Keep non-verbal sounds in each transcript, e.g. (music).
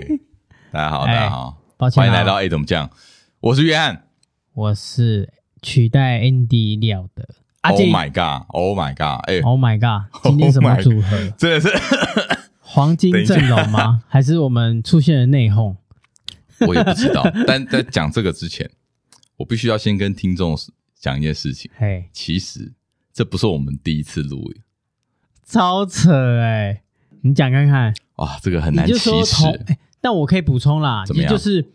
(laughs) 大家好，大家好，抱歉，欢迎来到 A 怎么讲？我是约翰，我是取代 Andy 料的。Oh my god！Oh my god！哎，Oh my god！(laughs) 今天什么组合？真的是黄金阵容吗？还是我们出现了内讧？我也不知道。(laughs) 但在讲这个之前，我必须要先跟听众讲一件事情。嘿，其实这不是我们第一次录，超扯哎！你讲看看。哇，这个很难启齿。但我可以补充啦，也就是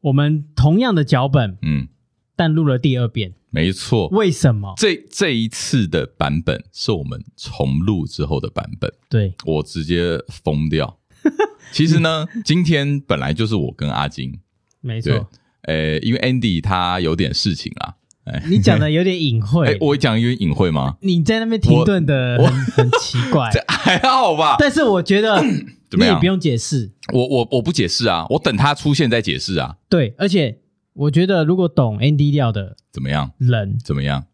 我们同样的脚本，嗯，但录了第二遍，没错。为什么？这这一次的版本是我们重录之后的版本，对，我直接疯掉。(laughs) 其实呢，今天本来就是我跟阿金，没错。呃，因为 Andy 他有点事情啦。你讲的有点隐晦，我讲有点隐晦吗？你在那边停顿的很很奇怪，(laughs) 这还好吧？但是我觉得你也不用解释，我我我不解释啊，我等他出现再解释啊。对，而且我觉得如果懂 Andy 料的怎么样？人怎么样？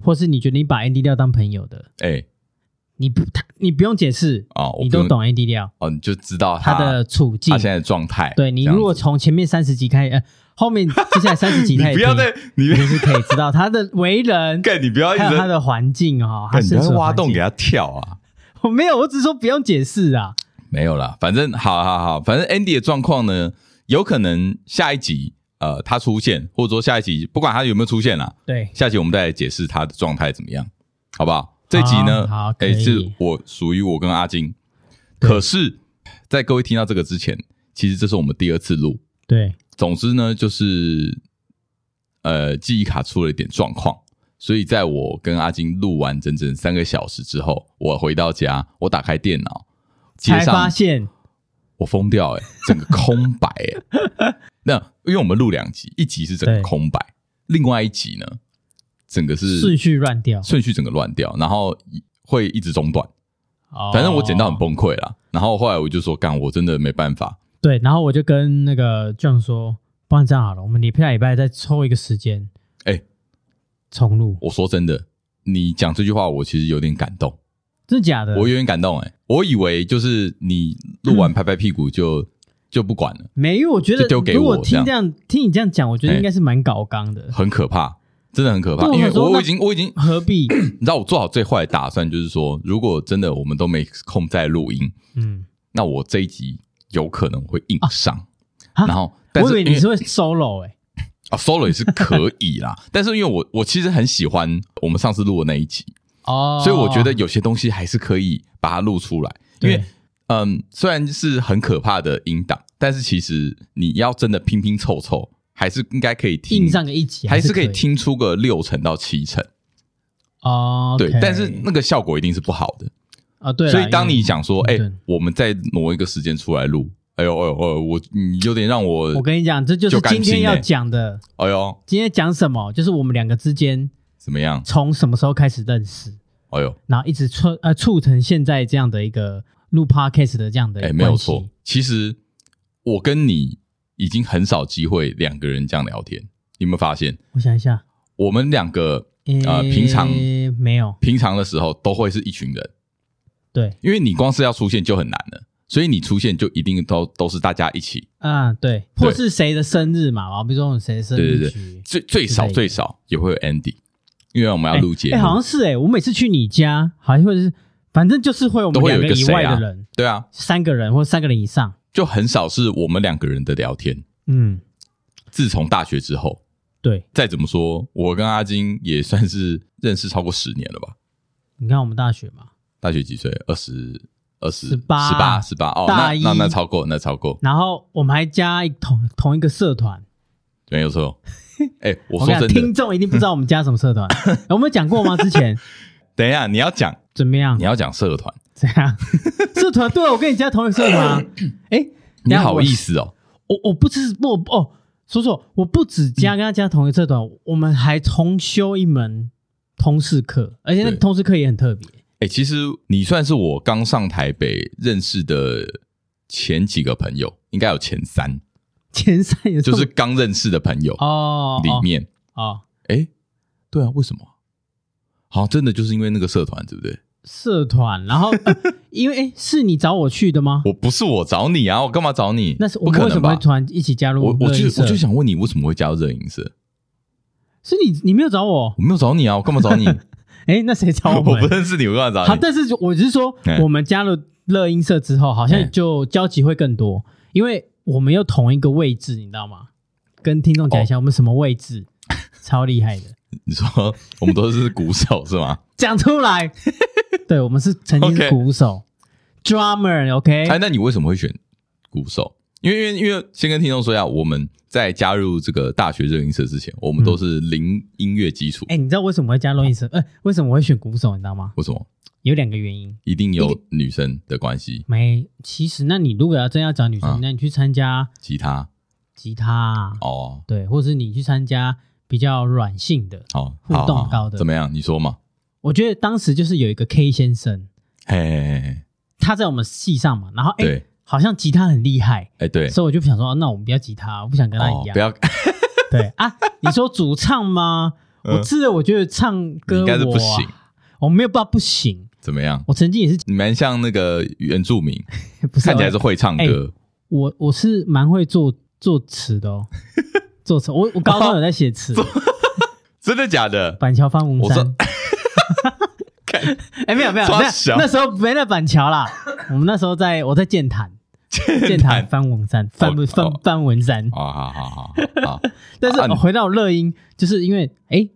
或是你觉得你把 Andy 料当朋友的，哎，你不他你不用解释哦，你都懂 Andy 料哦，你就知道他的处境，他现在的状态。对，你如果从前面三十集开始。后面接下来三十几台，(laughs) 你不要再，你就是可以知道他的为人，(laughs) 干你不要，还有他的环境哦，他是挖洞给他跳啊！(laughs) 我没有，我只是说不用解释啊。没有啦，反正好好好，反正 Andy 的状况呢，有可能下一集呃他出现，或者说下一集不管他有没有出现啦，对，下集我们再来解释他的状态怎么样，好不好？这集呢，好，哎，是我属于我跟阿金，可是，在各位听到这个之前，其实这是我们第二次录，对。总之呢，就是呃，记忆卡出了一点状况，所以在我跟阿金录完整整三个小时之后，我回到家，我打开电脑，才发现我疯掉哎、欸，整个空白哎、欸。(laughs) 那因为我们录两集，一集是整个空白，另外一集呢，整个是顺序乱掉，顺序整个乱掉，然后会一直中断。哦，反正我剪到很崩溃啦。然后后来我就说，干，我真的没办法。对，然后我就跟那个 John 说，不然这样好了，我们礼拜礼拜再抽一个时间，哎，重录。我说真的，你讲这句话，我其实有点感动，真的假的？我有点感动哎，我以为就是你录完拍拍屁股就、嗯、就不管了，没有，我觉得丢给我。如果听这样听你这样讲，我觉得应该是蛮搞刚的，很可怕，真的很可怕。因为我已经我已经何必？(clears throat) 你知道我做好最坏的打算，就是说，如果真的我们都没空再录音，嗯，那我这一集。有可能会硬上，啊、然后但是我以为你是会 solo 哎、欸，啊 (laughs) solo 也是可以啦，(laughs) 但是因为我我其实很喜欢我们上次录的那一集哦，所以我觉得有些东西还是可以把它录出来，因为嗯，虽然是很可怕的音档，但是其实你要真的拼拼凑凑，还是应该可以听硬上个一集，还是可以听出个六成到七成。哦，对，但是那个效果一定是不好的。啊，对，所以当你讲说，哎，我们再挪一个时间出来录，哎呦，哎呦哎呦，我你有点让我，我跟你讲，这就是今天要讲的。哎呦，今天讲什么？就是我们两个之间怎么样？从什么时候开始认识？哎呦，然后一直促呃促成现在这样的一个录 podcast 的这样的哎，没有错。其实我跟你已经很少机会两个人这样聊天，你有没有发现？我想一下，我们两个呃平常没有，平常的时候都会是一群人。对，因为你光是要出现就很难了，所以你出现就一定都都是大家一起。啊，对，或是谁的生日嘛，啊，比如说谁的生日，对对对，最最少最少也会有 Andy，因为我们要录节目，哎，好像是哎，我每次去你家，好像会是，反正就是会有我们两个以外的人，对啊，三个人或三个人以上，就很少是我们两个人的聊天，嗯，自从大学之后，对，再怎么说，我跟阿金也算是认识超过十年了吧？你看我们大学嘛。大学几岁？二十二十十八十八十八哦，那那那超过那超过。然后我们还加一同同一个社团，没有错。(laughs) 哎，我说真的，听众一定不知道我们加什么社团，(laughs) 我们有讲过吗？之前？等一下，你要讲怎么样？你要讲社团？怎样？(laughs) 社团？对，我跟你加同一个社团。哎，你好意思哦？我我不是不哦，说说，我不止加跟他加同一个社团，我们还重修一门通识课，而且那个通识课也很特别。哎、欸，其实你算是我刚上台北认识的前几个朋友，应该有前三，(laughs) 前三也就是刚认识的朋友哦，里面哦，哎、欸，对啊，为什么？好像真的就是因为那个社团，对不对？社团，然后、呃、因为哎，是你找我去的吗？我不是我找你啊，我干嘛找你？那是我们为什么会突然一起加入？我我就我就想问你，为什么会加入热影社？是你你没有找我，我没有找你啊，我干嘛找你？哎，那谁找我？(laughs) 我不认识你，我干嘛找你？好，但是我只是说，我们加入乐音社之后，好像就交集会更多，因为我们有同一个位置，你知道吗？跟听众讲一下，我们什么位置？超厉害的！你说我们都是鼓手是吗？讲出来，(laughs) 对，我们是曾经是鼓手，drummer，OK。哎，那你为什么会选鼓手？因为因为因为先跟听众说一下，我们在加入这个大学热音社之前，我们都是零音乐基础。哎，你知道为什么会加入音社？哎，为什么我会选鼓手？你知道吗？为什么？有两个原因，一定有女生的关系。没，其实那你如果要真要找女生，那你去参加吉他，吉他哦，对，或者是你去参加。比较软性的，好互动高的，怎么样？你说嘛？我觉得当时就是有一个 K 先生，嘿，嘿，嘿，嘿，他在我们系上嘛，然后哎，好像吉他很厉害，哎，对，所以我就想说，那我们不要吉他，我不想跟他一样，不要，(laughs) 对。啊，你说主唱吗？我记得我觉得唱歌应该是不行，我没有办法不行，怎么样？我曾经也是，你蛮像那个原住民，(laughs) 看起来是会唱歌，我我是蛮会作作词的哦。(laughs) 作词，我我高中有在写词，真的假的？板桥方文山，哎，没有没有，那那时候没在板桥啦，我们那时候在我在剑潭，(laughs) 剑潭翻文山，方方方文山，啊好好好 (laughs) 好。但是我回到乐音，就是因为哎，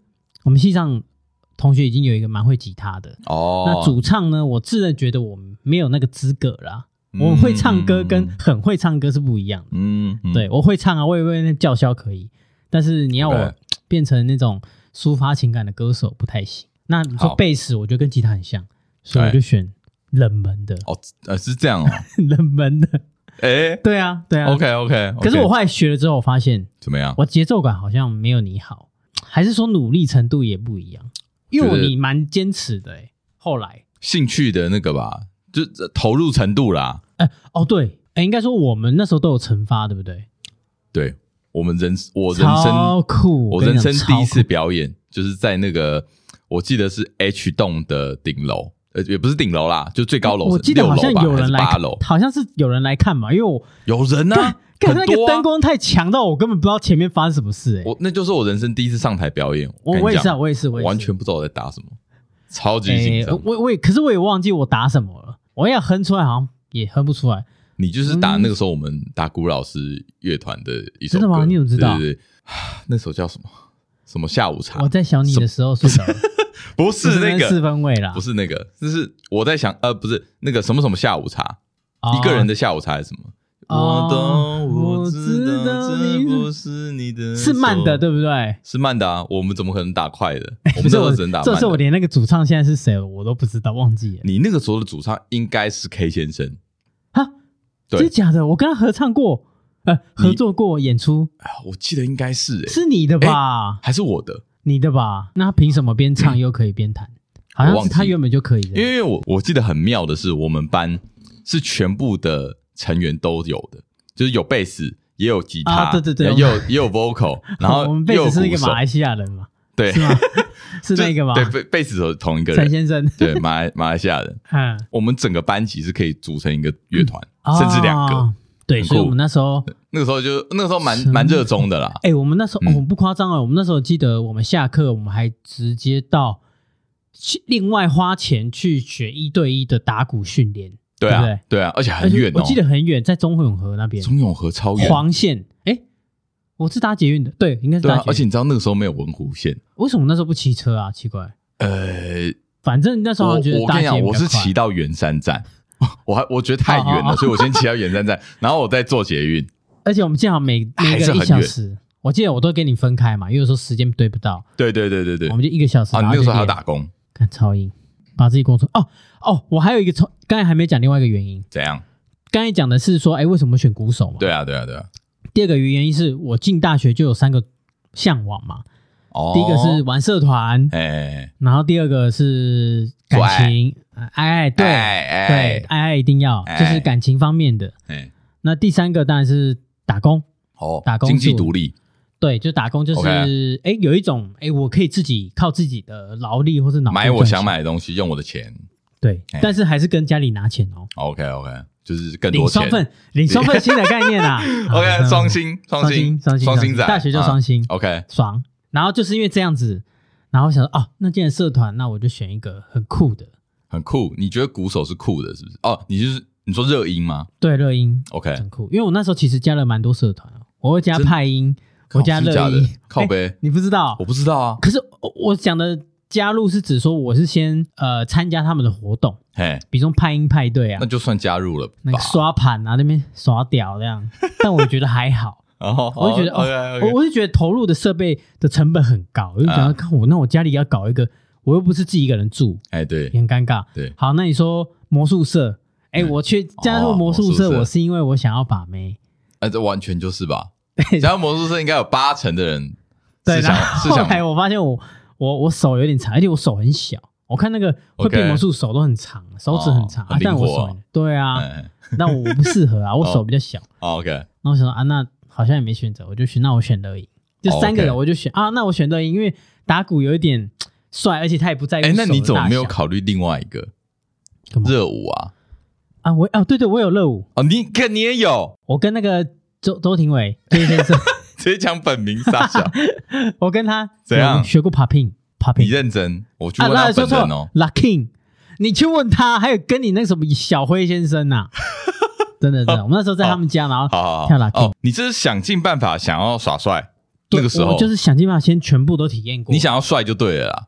我们系上同学已经有一个蛮会吉他的。哦，那主唱呢，我自认觉得我们没有那个资格啦。我会唱歌跟很会唱歌是不一样的。嗯，对，我会唱啊，我也会那叫嚣可以，但是你要我变成那种抒发情感的歌手不太行。那你说贝斯，我觉得跟吉他很像，所以我就选冷门的。哦，呃，是这样哦，(laughs) 冷门的。哎，对啊，对啊。OK OK。可是我后来学了之后，我发现怎么样？我节奏感好像没有你好，还是说努力程度也不一样？因为你蛮坚持的，哎，后来兴趣的那个吧。就投入程度啦，哎、欸、哦对，哎、欸、应该说我们那时候都有惩罚，对不对？对，我们人我人生超酷，我人生第一次表演就是在那个我记得是 H 栋的顶楼，呃也不是顶楼啦，就最高楼层，我记得好像有人来八楼，好像是有人来看嘛，因为我有人啊，看那个灯光太强到我根本不知道前面发生什么事、欸，哎，我那就是我人生第一次上台表演，我我也是，我也是，我完全不知道我在打什么，超级紧张、欸，我我也可是我也忘记我打什么了。我要哼出来，好像也哼不出来。你就是打那个时候我们打鼓老师乐团的一首歌，真的吗？你怎么知道？对对对，那首叫什么？什么下午茶？我在想你的时候睡着了，(laughs) 不是那个四分位啦，不是那个，就是我在想，呃，不是那个什么什么下午茶，一个人的下午茶还是什么？我懂，我知道这不是你的，是慢的，对不对？是慢的啊，我们怎么可能打快的？(laughs) 我们都只能打慢的。这是我连那个主唱现在是谁我都不知道，忘记了。你那个时候的主唱应该是 K 先生哈？真的假的？我跟他合唱过，呃，合作过演出。我记得应该是，是你的吧？还是我的？你的吧？那他凭什么边唱又可以边弹？好像是他原本就可以的。因为我我记得很妙的是，我们班是全部的。成员都有的，就是有贝斯，也有吉他，对对对，也有也有 vocal，(laughs) 然后我们贝斯是一个马来西亚人嘛？对，是吗？(laughs) 是那个吗？对，贝贝斯是同一个人，陈先生，对，马来马来西亚人。(laughs) 嗯，我们整个班级是可以组成一个乐团，甚至两个。对，所以我们那时候那个时候就那个时候蛮蛮热衷的啦。哎，我们那时候我们不夸张啊，我们那时候记得我们下课，我们还直接到去另外花钱去学一对一的打鼓训练。对啊，对啊，而且很远，我记得很远，在中永和那边。中永和超远，黄线。哎，我是搭捷运的，对，应该是搭捷运。而且你知道那个时候没有文湖线，为什么那时候不骑车啊？奇怪。呃，反正那时候我觉得，我跟你讲，我是骑到圆山站，(laughs) 我还我觉得太远了，所以我先骑到远站站，(laughs) 然后我再坐捷运。而且我们正好每每个一小时，我记得我都跟你分开嘛，因为有时候时间对不到。对对对对对，我们就一个小时。啊，那个时候还要打工，看超硬。把自己工作哦哦，我还有一个从刚才还没讲另外一个原因，怎样？刚才讲的是说，哎，为什么选鼓手嘛？对啊，对啊，对啊。第二个原因是我进大学就有三个向往嘛。哦。第一个是玩社团，哎，然后第二个是感情，爱爱，对对，爱爱一定要，就是感情方面的。哎。那第三个当然是打工，哦，打工经济独立。对，就打工，就是哎 Okay，有一种哎，我可以自己靠自己的劳力或是脑买我想买的东西，用我的钱，对，但是还是跟家里拿钱哦。OK OK，就是更多钱。领双份，领双份新的概念啊。(laughs) OK，双薪，双薪，双薪，双薪仔，大学就双薪。OK，爽。然后就是因为这样子，然后想说，哦，那既然社团，那我就选一个很酷的。很酷，你觉得鼓手是酷的，是不是？哦，你就是你说热音吗？对，热音。OK，很酷。因为我那时候其实加了蛮多社团哦，我会加派音，我加热音。靠 (laughs) 北，你不知道？我不知道啊。可是我讲的加入是指说我是先呃参加他们的活动，嘿，比如说派音派对啊，那就算加入了。那个刷盘啊，那边耍屌这样，(laughs) 但我觉得还好。然后，我就觉得哦，我我是觉得投入的设备的成本很高，我就想要看我那我家里要搞一个。我又不是自己一个人住，哎，对，很尴尬。对，好，那你说魔术社，哎，我去加入魔术社，我是因为我想要把妹，哎，这完全就是吧？(laughs) 加入魔术社应该有八成的人，(laughs) 对。然后后来我发现我我我手有点长，而且我手很小。我看那个会变魔术手都很长，手指很长，但我手对啊，(laughs) 那我不适合啊，我手比较小。OK，那我想说啊，那好像也没选择，我就选，那我选热音，就三个人我就选啊，那我选热音，因为打鼓有一点。帅，而且他也不在意。哎，那你怎么没有考虑另外一个热舞啊？啊，我哦，对对，我有热舞哦。你跟你也有，我跟那个周周廷伟先生 (laughs) 直接讲本名傻笑。(laughs) 我跟他怎样学过 popping？popping？你认真？我去问他本人哦。Lucky，你去问他，还有跟你那什么小辉先生呐？真的真的，(laughs) 我们那时候在他们家，然后跳 Lucky。哦，你这是想尽办法想要耍帅？那个时候就是想尽办法先全部都体验过。你想要帅就对了啦。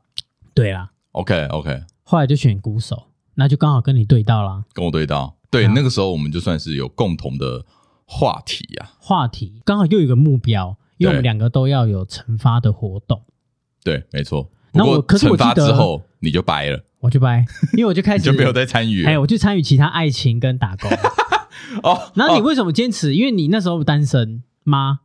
对啦，OK OK，后来就选鼓手，那就刚好跟你对到啦。跟我对到，对，那个时候我们就算是有共同的话题呀。话题刚好又有一个目标，因为我们两个都要有惩罚的活动。对，没错。那我可是惩罚之后你就掰了，我就掰，(laughs) 因为我就开始就没有再参与。哎，我就参与其他爱情跟打工。(laughs) 哦，然后你为什么坚持？因为你那时候单身吗？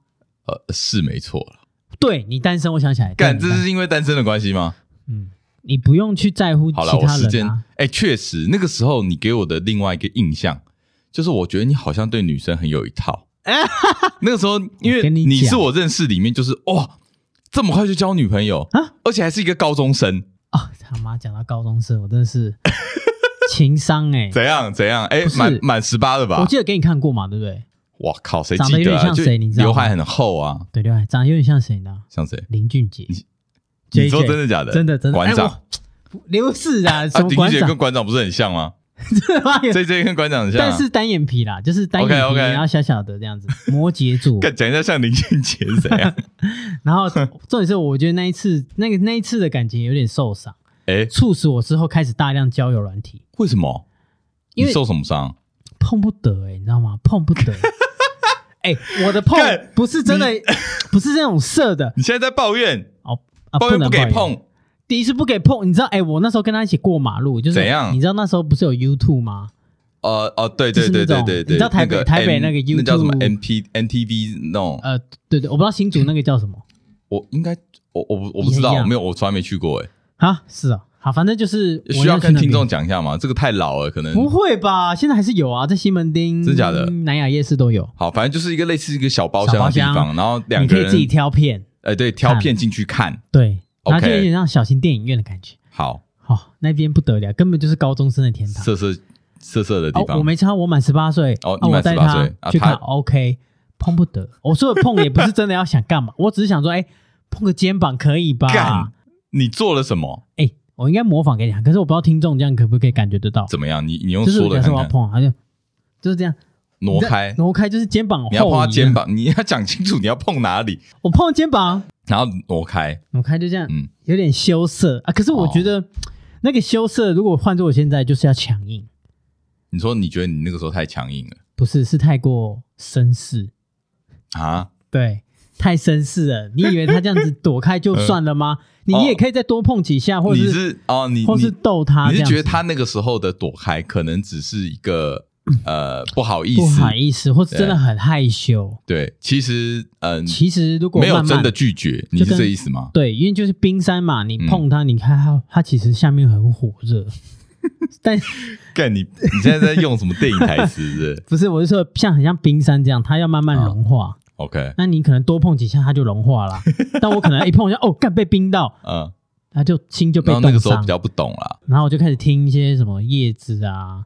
呃，是没错了。对，你单身，我想起来，干，这是因为单身的关系吗？嗯。你不用去在乎其他人啊。好了，我时间，哎，确实，那个时候你给我的另外一个印象，就是我觉得你好像对女生很有一套。(laughs) 那个时候，因为你是我认识里面，就是哇，这么快就交女朋友啊，而且还是一个高中生啊！他妈讲到高中生，我真的是 (laughs) 情商哎，怎样怎样？哎，满满十八了吧？我记得给你看过嘛，对不对？哇靠，谁记得？长得有点像谁？你知道？刘海很厚啊，对，刘海长得有点像谁呢？像谁？林俊杰。你说真的假的？真的真的。馆长刘氏啊，啊，林俊杰跟馆长不是很像吗？(laughs) 真的吗？J J 跟馆长很像，但是单眼皮啦，就是单眼皮，然后小小的这样子。摩羯座，(laughs) 讲一下像林俊杰是怎样？(laughs) 然后重点是，我觉得那一次，那个那一次的感情有点受伤，哎，促使我之后开始大量交友软体。为什么？因为受什么伤？碰不得，哎，你知道吗？碰不得。哎，我的碰不是真的，不是这种色的。你现在在抱怨？哦。抱怨不给碰，第一次不给碰，你知道？哎，我那时候跟他一起过马路，就是怎样？你知道那时候不是有 YouTube 吗？呃哦，对对对对对对，你知道台北台北那个 YouTube 叫什么？NP NTV 那种？呃，对对，我不知道新竹那个叫什么。我应该我我我不知道，我没有，我从来没去过。哎，啊，是啊，好，反正就是需要跟听众讲一下嘛？这个太老了，可能不会吧？现在还是有啊，在西门町，真假的？南雅夜市都有。好，反正就是一个类似一个小包厢的地方，然后两个人可以自己挑片。哎，对，挑片进去看，对。然后就有点像小型电影院的感觉。好，好，那边不得了，根本就是高中生的天堂。色色色色的地方。我没差，我满十八岁。哦，你满十八岁去看，OK，碰不得。我说的碰也不是真的要想干嘛，(laughs) 我只是想说，哎，碰个肩膀可以吧？干，你做了什么？哎，我应该模仿给你看，可是我不知道听众这样可不可以感觉得到？怎么样？你你用说的看看。我要碰，他就就是这样挪开，挪开就是肩膀。你要碰他肩膀，你要讲清楚你要碰哪里。我碰肩膀。然后挪开，挪开就这样，嗯，有点羞涩啊。可是我觉得那个羞涩，如果换做我现在，就是要强硬。你说你觉得你那个时候太强硬了？不是，是太过绅士啊？对，太绅士了。你以为他这样子躲开就算了吗？(laughs) 你也可以再多碰几下，或者是哦，你或是逗他。你是觉得他那个时候的躲开，可能只是一个？呃，不好意思，不好意思，或者真的很害羞。对，其实，嗯，其实如果没有真的拒绝，你是这意思吗？对，因为就是冰山嘛，你碰它，你看它，它其实下面很火热。(laughs) 但干你，你现在在用什么电影台词？是 (laughs) 不是，我是说，像很像冰山这样，它要慢慢融化。OK，那你可能多碰几下，它就融化了。(laughs) 但我可能一碰一下，哦，干被冰到。嗯，那就心就被冻伤。那个时候比较不懂啦，然后我就开始听一些什么叶子啊，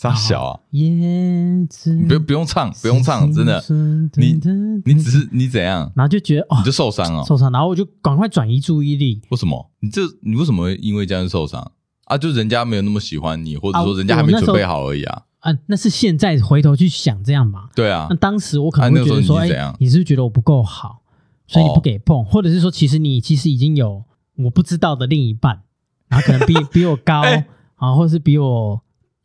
啥小啊，叶子，不不用唱，不用唱，真的，你你只是你怎样，然后就觉得哦，你就受伤了，受伤，然后我就赶快转移注意力。为什么？你这你为什么会因为这样受伤啊？就人家没有那么喜欢你，或者说人家还没准备好而已啊。啊，那是现在回头去想这样嘛？对啊。那当时我可能会觉得说，哎、啊，你是不是觉得我不够好，所以你不给碰，哦、或者是说，其实你其实已经有我不知道的另一半，然后可能比 (laughs) 比我高啊，欸、或者是比我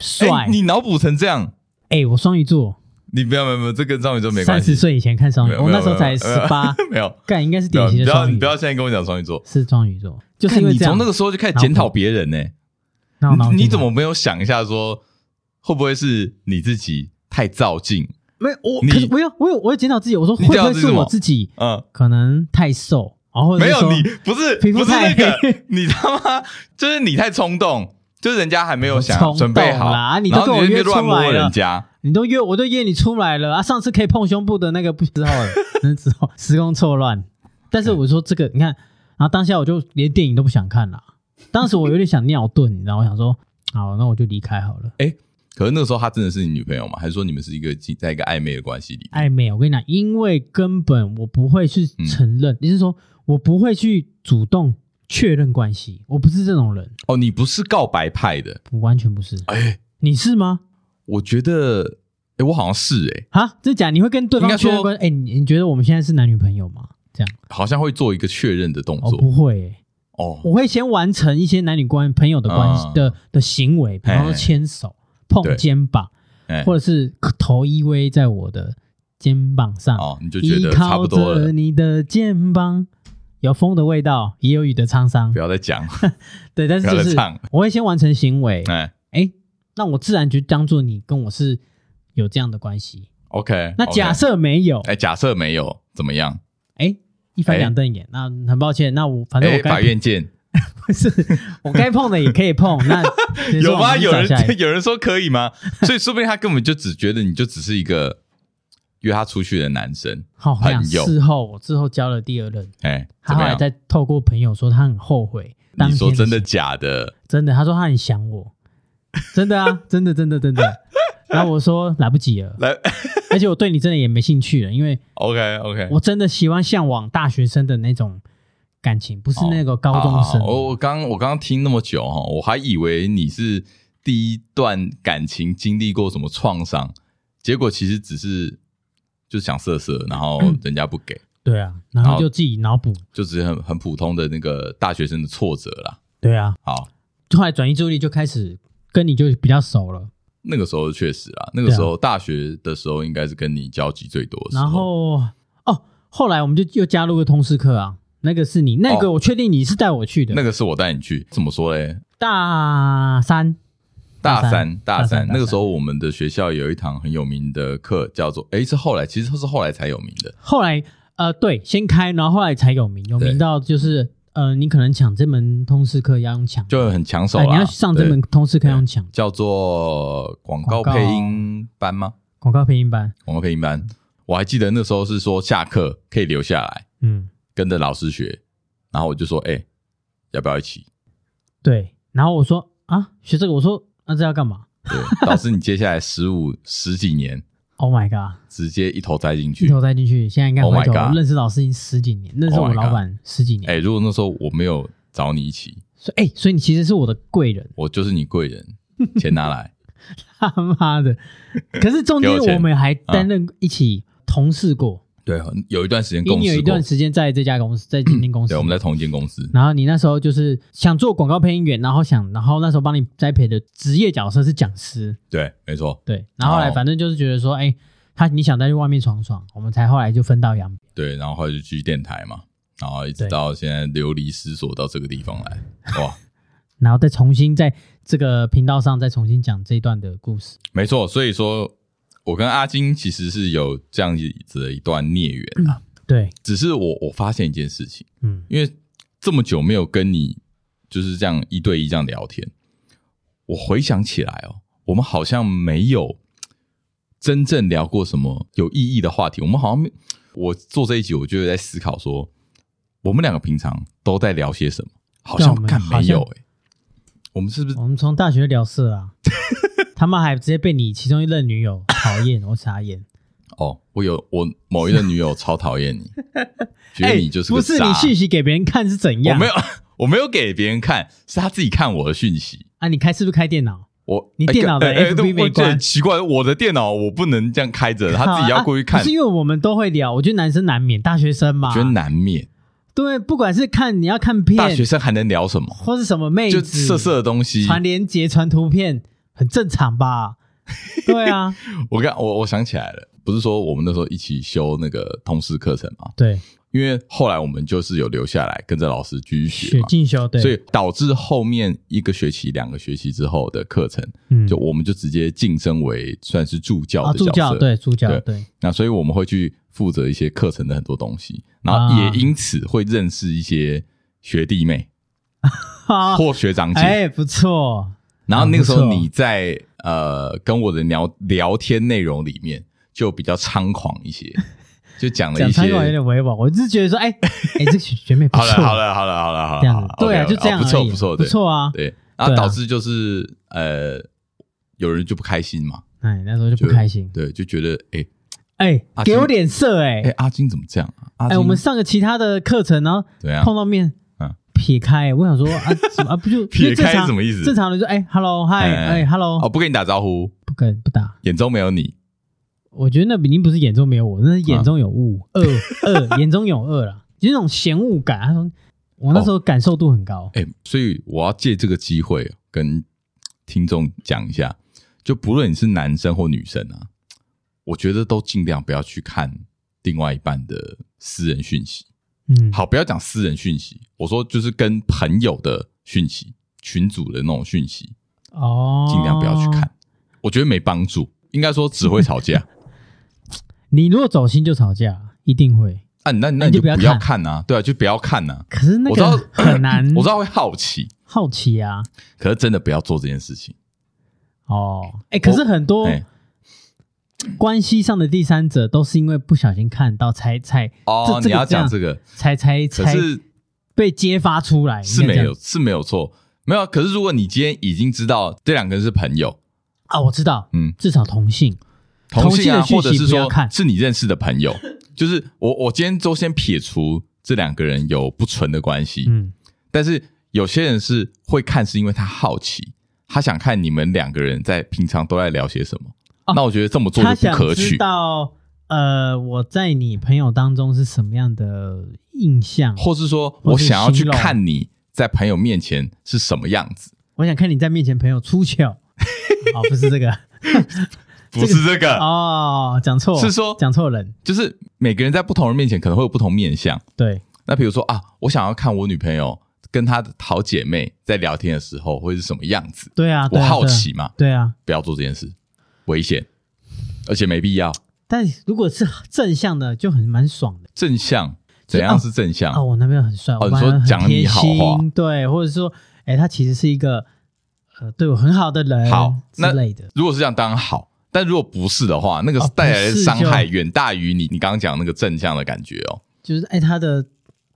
帅、欸。你脑补成这样？哎、欸，我双鱼座。你不要，没有没有，这跟双鱼座没关系。三十岁以前看双鱼，我那时候才十八，(laughs) 没有。干，应该是典型的双鱼。你不要现在跟我讲双鱼座，是双鱼座，就是因为你从那个时候就开始检讨别人呢、欸。你你怎么没有想一下说？会不会是你自己太躁进？没有，我可是我有我有我有检讨自己。我说会不会是我自己？嗯，可能太瘦，然后没有你不是皮肤太黑，你他妈就是你太冲动，就是人家还没有想准备好啦，你都跟我约出来了，人家你都约我都约你出来了啊！上次可以碰胸部的那个不知道了，(laughs) 那之后时空错乱。但是我说这个，你看，然后当下我就连电影都不想看了。当时我有点想尿遁，你知道，我想说，(laughs) 好，那我就离开好了。哎。可是那个时候，她真的是你女朋友吗？还是说你们是一个在一个暧昧的关系里？暧昧，我跟你讲，因为根本我不会去承认，你、嗯、是说我不会去主动确认关系，我不是这种人。哦，你不是告白派的，我完全不是。哎、欸，你是吗？我觉得，哎、欸，我好像是哎、欸。啊，这假？你会跟对方确认关系？哎、欸，你你觉得我们现在是男女朋友吗？这样好像会做一个确认的动作。哦、不会、欸，哦，我会先完成一些男女关朋友的关系、嗯、的的行为，比方说牵手。碰肩膀，或者是头依偎在我的肩膀上，哦，你就觉得差不多了。依靠着你的肩膀，有风的味道，也有雨的沧桑。不要再讲，(laughs) 对，但是就是我会先完成行为，哎哎，那我自然就当做你跟我是有这样的关系。OK，那假设没有，哎，假设没有怎么样？哎，一翻两瞪眼，那很抱歉，那我反正我法院见。(laughs) 不是，我该碰的也可以碰。那 (laughs) 有吗？有人有人说可以吗？所以说不定他根本就只觉得你就只是一个约他出去的男生。好，朋友。事后我之后交了第二任，哎，他后来再透过朋友说他很后悔。你说真的假的？真的，他说他很想我。真的啊，(laughs) 真的真的真的。然后我说来不及了，来，(laughs) 而且我对你真的也没兴趣了，因为 OK OK，我真的喜欢向往大学生的那种。感情不是那个高中生。我刚我刚刚听那么久哈，我还以为你是第一段感情经历过什么创伤，结果其实只是就想色色，然后人家不给。对啊，然后就自己脑补，就只是很很普通的那个大学生的挫折啦。对啊，好，后来转移注意力就开始跟你就比较熟了。那个时候确实啊，那个时候大学的时候应该是跟你交集最多的时候。然后哦，后来我们就又加入个通识课啊。那个是你，那个我确定你是带我去的。那个是我带你去，怎么说嘞？大三，大三，大三。那个时候我们的学校有一堂很有名的课，叫做……诶，是后来，其实是后来才有名的。后来，呃，对，先开，然后后来才有名，有名到就是，呃，你可能抢这门通识课要用抢，就很抢手。你要上这门通识课要用抢，叫做广告配音班吗？广告配音班，广告配音班。我还记得那时候是说下课可以留下来，嗯。跟着老师学，然后我就说：“哎、欸，要不要一起？”对，然后我说：“啊，学这个。”我说：“那、啊、这要干嘛？”对，导致你接下来十五十几年，(laughs) Oh my god，直接一头栽进去，一头栽进去。现在应该回头、Oh my god、认识老师已经十几年，认识我老板十几年。哎、欸，如果那时候我没有找你一起，所以哎、欸，所以你其实是我的贵人，我就是你贵人，钱拿来，(laughs) 他妈的！可是中间我们还担任一起同事过。对，有一段时间共事过，你有一段时间在这家公司，(clears throat) 在今天公司，对，我们在同一间公司。然后你那时候就是想做广告配音员，然后想，然后那时候帮你栽培的职业角色是讲师。对，没错。对，然后后来反正就是觉得说，哎，他你想再去外面闯闯，我们才后来就分道扬镳。对，然后后来就去电台嘛，然后一直到现在流离失所到这个地方来，(laughs) 哇！然后再重新在这个频道上再重新讲这一段的故事。没错，所以说。我跟阿金其实是有这样子的一段孽缘啊，对，只是我我发现一件事情，嗯，因为这么久没有跟你就是这样一对一这样聊天，我回想起来哦，我们好像没有真正聊过什么有意义的话题。我们好像没，我做这一集，我就在思考说，我们两个平常都在聊些什么？好像看没有哎、欸。我们是不是？我们从大学聊色啊？(laughs) 他妈还直接被你其中一任女友讨厌，(laughs) 我傻眼。哦，我有我某一任女友超讨厌你，(laughs) 觉得你就是不是你讯息给别人看是怎样？我没有，我没有给别人看，是他自己看我的讯息啊。你开是不是开电脑？我你电脑的 FB 没关、欸，奇怪，我的电脑我不能这样开着，他自己要过去看。啊、是因为我们都会聊，我觉得男生难免，大学生嘛，我觉得难免。对，不管是看你要看片，大学生还能聊什么？或是什么妹子，就色色的东西，传连接、传图片，很正常吧？(laughs) 对啊，我刚我我想起来了。不是说我们那时候一起修那个通识课程嘛？对，因为后来我们就是有留下来跟着老师继续学嘛，进修，对，所以导致后面一个学期、两个学期之后的课程，嗯，就我们就直接晋升为算是助教的角色，助教，对，助教，对。那所以我们会去负责一些课程的很多东西，然后也因此会认识一些学弟妹 (laughs) 或学长姐，哎，不错。然后那个时候你在呃跟我的聊聊天内容里面。就比较猖狂一些，(laughs) 就讲了一些，猖狂有点委婉。我是觉得说，哎、欸、(laughs) 哎、欸，这个学妹不错，好了好了好了好了，这样，对啊，就这样，不错不错，不错啊，对。然后导致就是呃，有人就不开心嘛，哎，那时候就不开心，对，就觉得哎哎，给我脸色哎，哎，阿金怎么这样啊？哎，我们上个其他的课程，然后碰到面，嗯，撇开，我想说啊，(laughs) 怎么啊？不就 (laughs) 撇开是什么意思？正常的就哎，hello，嗨，哎，hello，哦，不跟你打招呼，不跟不打，眼中没有你。我觉得那已经不是眼中没有我，那是眼中有雾，恶恶 (laughs) 眼中有恶了，就是那种嫌恶感。他说我那时候感受度很高，哎、哦欸，所以我要借这个机会跟听众讲一下，就不论你是男生或女生啊，我觉得都尽量不要去看另外一半的私人讯息。嗯，好，不要讲私人讯息，我说就是跟朋友的讯息、群组的那种讯息哦，尽量不要去看，我觉得没帮助，应该说只会吵架。(laughs) 你如果走心就吵架，一定会。啊，那那你就不要看啊，对啊，就不要看啊。可是那个很难，我知道会好奇，好奇啊。可是真的不要做这件事情。哦，哎，可是很多关系上的第三者都是因为不小心看到才才哦，你要讲这个才才才被揭发出来，是没有是没有错，没有。可是如果你今天已经知道这两个人是朋友啊，我知道，嗯，至少同性。同性啊，或者是说，是你认识的朋友，(laughs) 就是我，我今天都先撇除这两个人有不纯的关系，嗯，但是有些人是会看，是因为他好奇，他想看你们两个人在平常都在聊些什么。哦、那我觉得这么做就不可取。知道呃，我在你朋友当中是什么样的印象，或是说我想要去看你在朋友面前是什么样子？我想看你在面前朋友出糗，(laughs) 哦，不是这个。(laughs) 不是这个哦，讲错是说讲错人，就是每个人在不同人面前可能会有不同面相。对，那比如说啊，我想要看我女朋友跟她的好姐妹在聊天的时候会是什么样子。对啊，我好奇嘛。对啊，不要做这件事，危险，而且没必要。但如果是正向的，就很蛮爽的。正向怎样是正向？哦，我男朋友很帅，哦，你说讲你好话，对，或者说，哎，他其实是一个呃对我很好的人，好之类的。如果是这样，当然好。但如果不是的话，那个带来的伤害远大于你你刚刚讲那个正向的感觉哦。就是哎，他的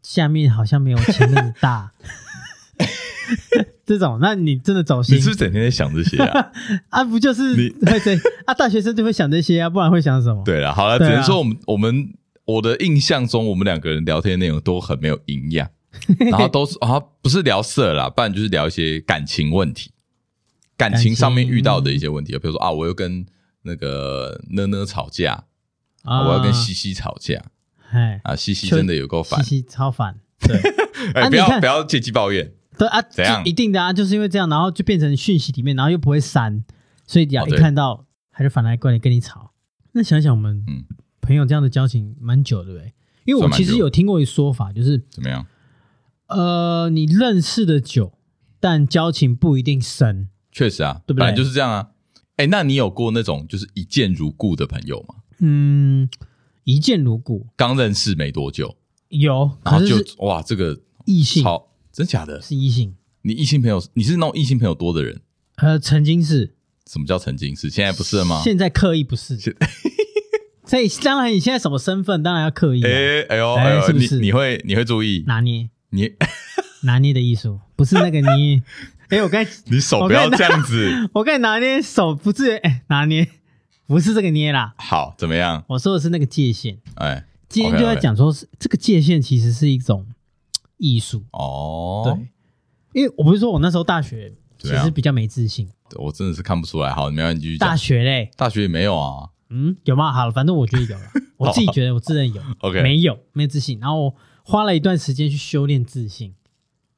下面好像没有前面大，(laughs) 这种，那你真的走心？你是不是整天在想这些啊？(laughs) 啊，不就是你会这啊？大学生就会想这些啊，不然会想什么？对了，好了，只能说我们我们我的印象中，我们两个人聊天内容都很没有营养，(laughs) 然后都是啊，不是聊色啦，不然就是聊一些感情问题，感情上面遇到的一些问题，比如说啊，我又跟。那个呢呢吵架啊，我要跟西西吵架，哎啊，西西真的有够烦，西西超烦，对，(laughs) 哎，不要不要借机抱怨，对啊，怎样？一定的啊，就是因为这样，然后就变成讯息里面，然后又不会删，所以只要一看到，他就反来过来跟你吵。那想想我们朋友这样的交情蛮久，对不对？因为我其实有听过一说法，就是怎么样？呃，你认识的久，但交情不一定深，确实啊，对不对？就是这样啊。哎，那你有过那种就是一见如故的朋友吗？嗯，一见如故，刚认识没多久，有，然后就是哇，这个异性，超真假的？是异性？你异性朋友，你是那种异性朋友多的人？呃，曾经是。什么叫曾经是？现在不是了吗？现在刻意不是。(laughs) 所以当然，你现在什么身份？当然要刻意。哎，哎呦，哎呦，是不是？你你会你会注意拿捏？你 (laughs) 拿捏的艺术，不是那个捏。(laughs) 哎、欸，我刚才你手不要这样子，我刚才拿捏手不是哎、欸，拿捏不是这个捏啦。好，怎么样？我说的是那个界限。哎、欸，今天就在讲说，是这个界限其实是一种艺术哦。对，因为我不是说我那时候大学其实比较没自信，我真的是看不出来。好，没有你继续讲。大学嘞，大学也没有啊。嗯，有吗？好了，反正我觉得有了。(laughs) 我自己觉得我自认有。OK，没有，没有自信。然后我花了一段时间去修炼自信。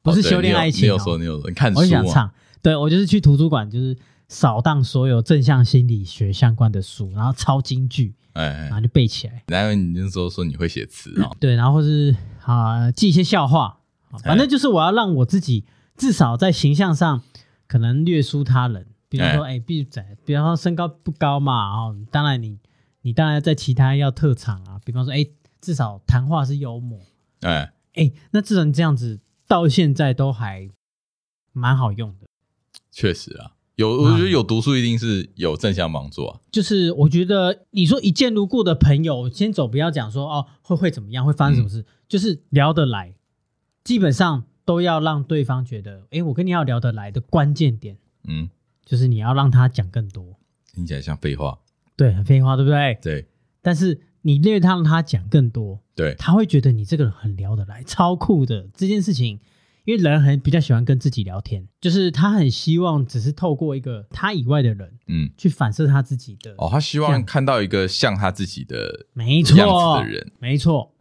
不是修炼爱情、喔，你有说你有说，你看书、啊，我想唱，对我就是去图书馆，就是扫荡所有正向心理学相关的书，然后抄金句，哎，然后就背起来。然后你那时候说你会写词啊？对，然后或是啊记一些笑话，反正就是我要让我自己至少在形象上可能略输他人。比如说，哎，毕仔，比方说身高不高嘛，然后当然你你当然在其他要特长啊，比方说，哎，至少谈话是幽默，哎哎，那至少你这样子。到现在都还蛮好用的，确实啊，有我觉得有读书一定是有正向帮助啊。就是我觉得你说一见如故的朋友，先走，不要讲说哦会会怎么样，会发生什么事，嗯、就是聊得来，基本上都要让对方觉得，哎，我跟你要聊得来的关键点，嗯，就是你要让他讲更多，听起来像废话，对，很废话，对不对？对，但是。你因为他让他讲更多，对，他会觉得你这个人很聊得来，超酷的这件事情。因为人很比较喜欢跟自己聊天，就是他很希望只是透过一个他以外的人，嗯，去反射他自己的。哦，他希望看到一个像他自己的没错的人，没错。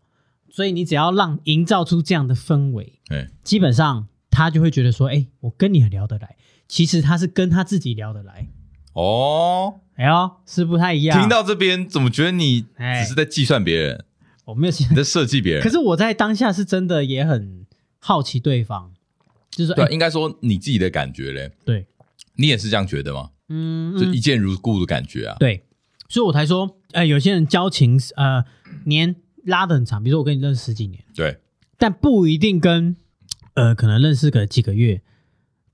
所以你只要让营造出这样的氛围，对，基本上他就会觉得说，哎，我跟你很聊得来。其实他是跟他自己聊得来。哦。哎呦，是不太一样。听到这边，怎么觉得你只是在计算别人？我没有你在设计别人。可是我在当下是真的也很好奇对方，就是对，应该说你自己的感觉嘞。对，你也是这样觉得吗？嗯，就一见如故的感觉啊。对，所以我才说，呃，有些人交情呃年拉的很长，比如说我跟你认识十几年，对，但不一定跟呃可能认识个几个月。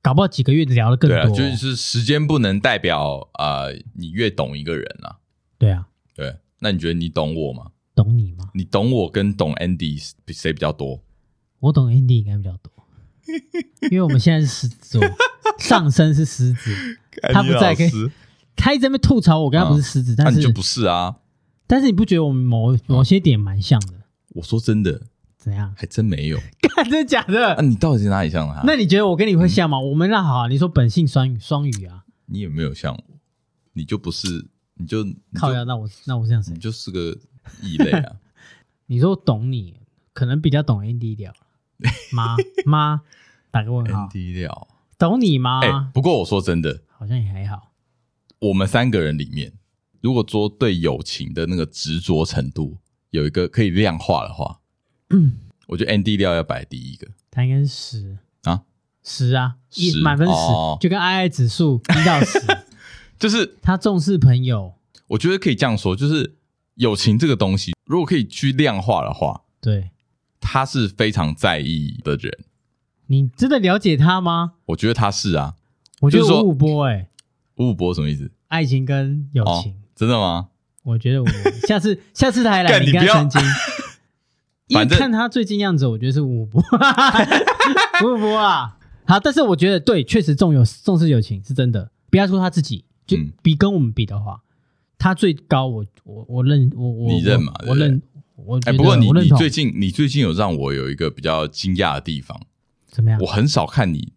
搞不好几个月聊的更多，对啊，就是时间不能代表啊、呃，你越懂一个人啊。对啊，对，那你觉得你懂我吗？懂你吗？你懂我跟懂 Andy 谁比较多？我懂 Andy 应该比较多，(laughs) 因为我们现在是狮子座，上升是狮子，他不在，可以他一直在那边吐槽我，跟他不是狮子，嗯、但是、啊、你就不是啊。但是你不觉得我们某某些点蛮像的？我说真的。怎样？还真没有，(laughs) 真的假的？啊，你到底是哪里像他？那你觉得我跟你会像吗？嗯、我们那好、啊，你说本性双鱼，双鱼啊，你有没有像我？你就不是，你就，靠呀？那我那我这样子，你就是个异类啊。(laughs) 你说懂你，可能比较懂 Andy 聊 (laughs) 吗？吗？打个问号。Andy 聊懂你吗？不过我说真的，好像也还好。我们三个人里面，如果说对友情的那个执着程度有一个可以量化的话。嗯，我觉得 Andy 料要摆第一个，他应该是十啊，十啊，一满分十，就跟爱爱指数一到十，(laughs) 就是他重视朋友。我觉得可以这样说，就是友情这个东西，如果可以去量化的话，对，他是非常在意的人。你真的了解他吗？我觉得他是啊，我觉得五五波哎，五五波什么意思？爱情跟友情，真的吗？我觉得我下次 (laughs) 下次他还来，你跟他澄清。(laughs) 因为看他最近样子，我觉得是五五波，五五波啊。好，但是我觉得对，确实重有重视友情是真的。不要说他自己，就比跟我们比的话，嗯、他最高我。我我我认我我你认嘛？我认我。哎、欸，不过你你最近你最近有让我有一个比较惊讶的地方，怎么样？我很少看你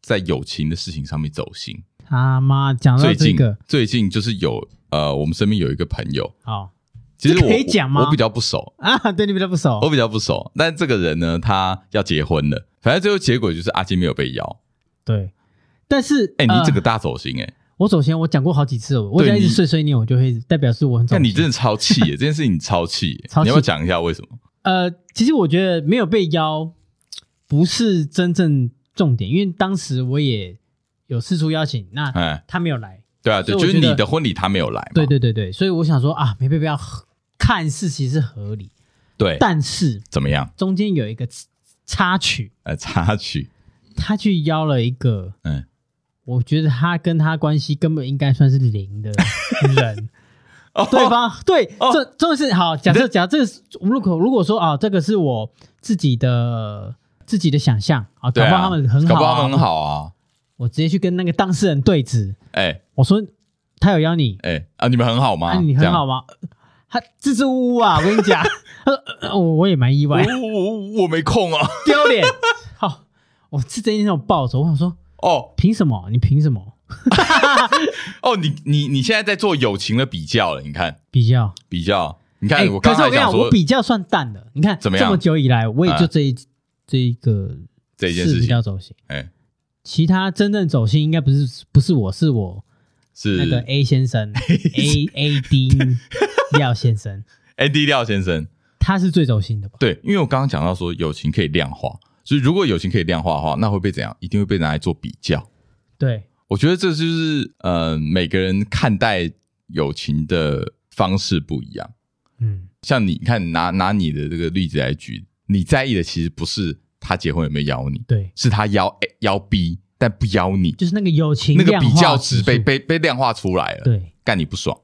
在友情的事情上面走心。他妈讲到这个，最近，最近就是有呃，我们身边有一个朋友，好。其实我可以讲吗？我比较不熟啊，对你比较不熟，我比较不熟。但这个人呢，他要结婚了，反正最后结果就是阿金没有被邀。对，但是哎，你这个大走心哎！我首先，我讲过好几次，我只要一直碎碎念，我就会代表是我很走心。那你真的超气耶，(laughs) 这件事情你超气，你要不要讲一下为什么？呃，其实我觉得没有被邀不是真正重点，因为当时我也有四处邀请，那他没有来。对啊，对，就是你的婚礼他没有来。对对对对，所以我想说啊，没被不要。看似其实合理，对，但是怎么样？中间有一个插曲，呃，插曲，他去邀了一个，嗯，我觉得他跟他关系根本应该算是零的 (laughs) 人，对方对，这这是好假设，假设这个如果如果说啊，这个是我自己的。自己的想象啊，搞不好他们很好，搞不好他们很好啊。我直接去跟那个当事人对质，哎，我说他有邀你，哎啊，你们很好吗？你很好吗？他支支吾吾啊，我跟你讲，(laughs) 他说我我也蛮意外，我我我没空啊，丢脸。好，我是这件事我抱着，我想说，哦，凭什么？你凭什么？(laughs) 哦，你你你现在在做友情的比较了？你看，比较比较，你看我刚才讲说，我比较算淡的。你看怎么样？这么久以来，我也就这一这一个这一件事比较走心。哎。其他真正走心应该不是不是我，是我是那个 A 先生 A A D (laughs) 廖先生 A D 廖先生，他是最走心的吧？对，因为我刚刚讲到说友情可以量化，所以如果友情可以量化的话，那会被怎样？一定会被拿来做比较。对，我觉得这就是呃每个人看待友情的方式不一样。嗯，像你看拿拿你的这个例子来举，你在意的其实不是。他结婚有没有邀你？对，是他邀 A 邀 B，但不邀你，就是那个友情那个比较值被被被量化出来了。对，干你不爽，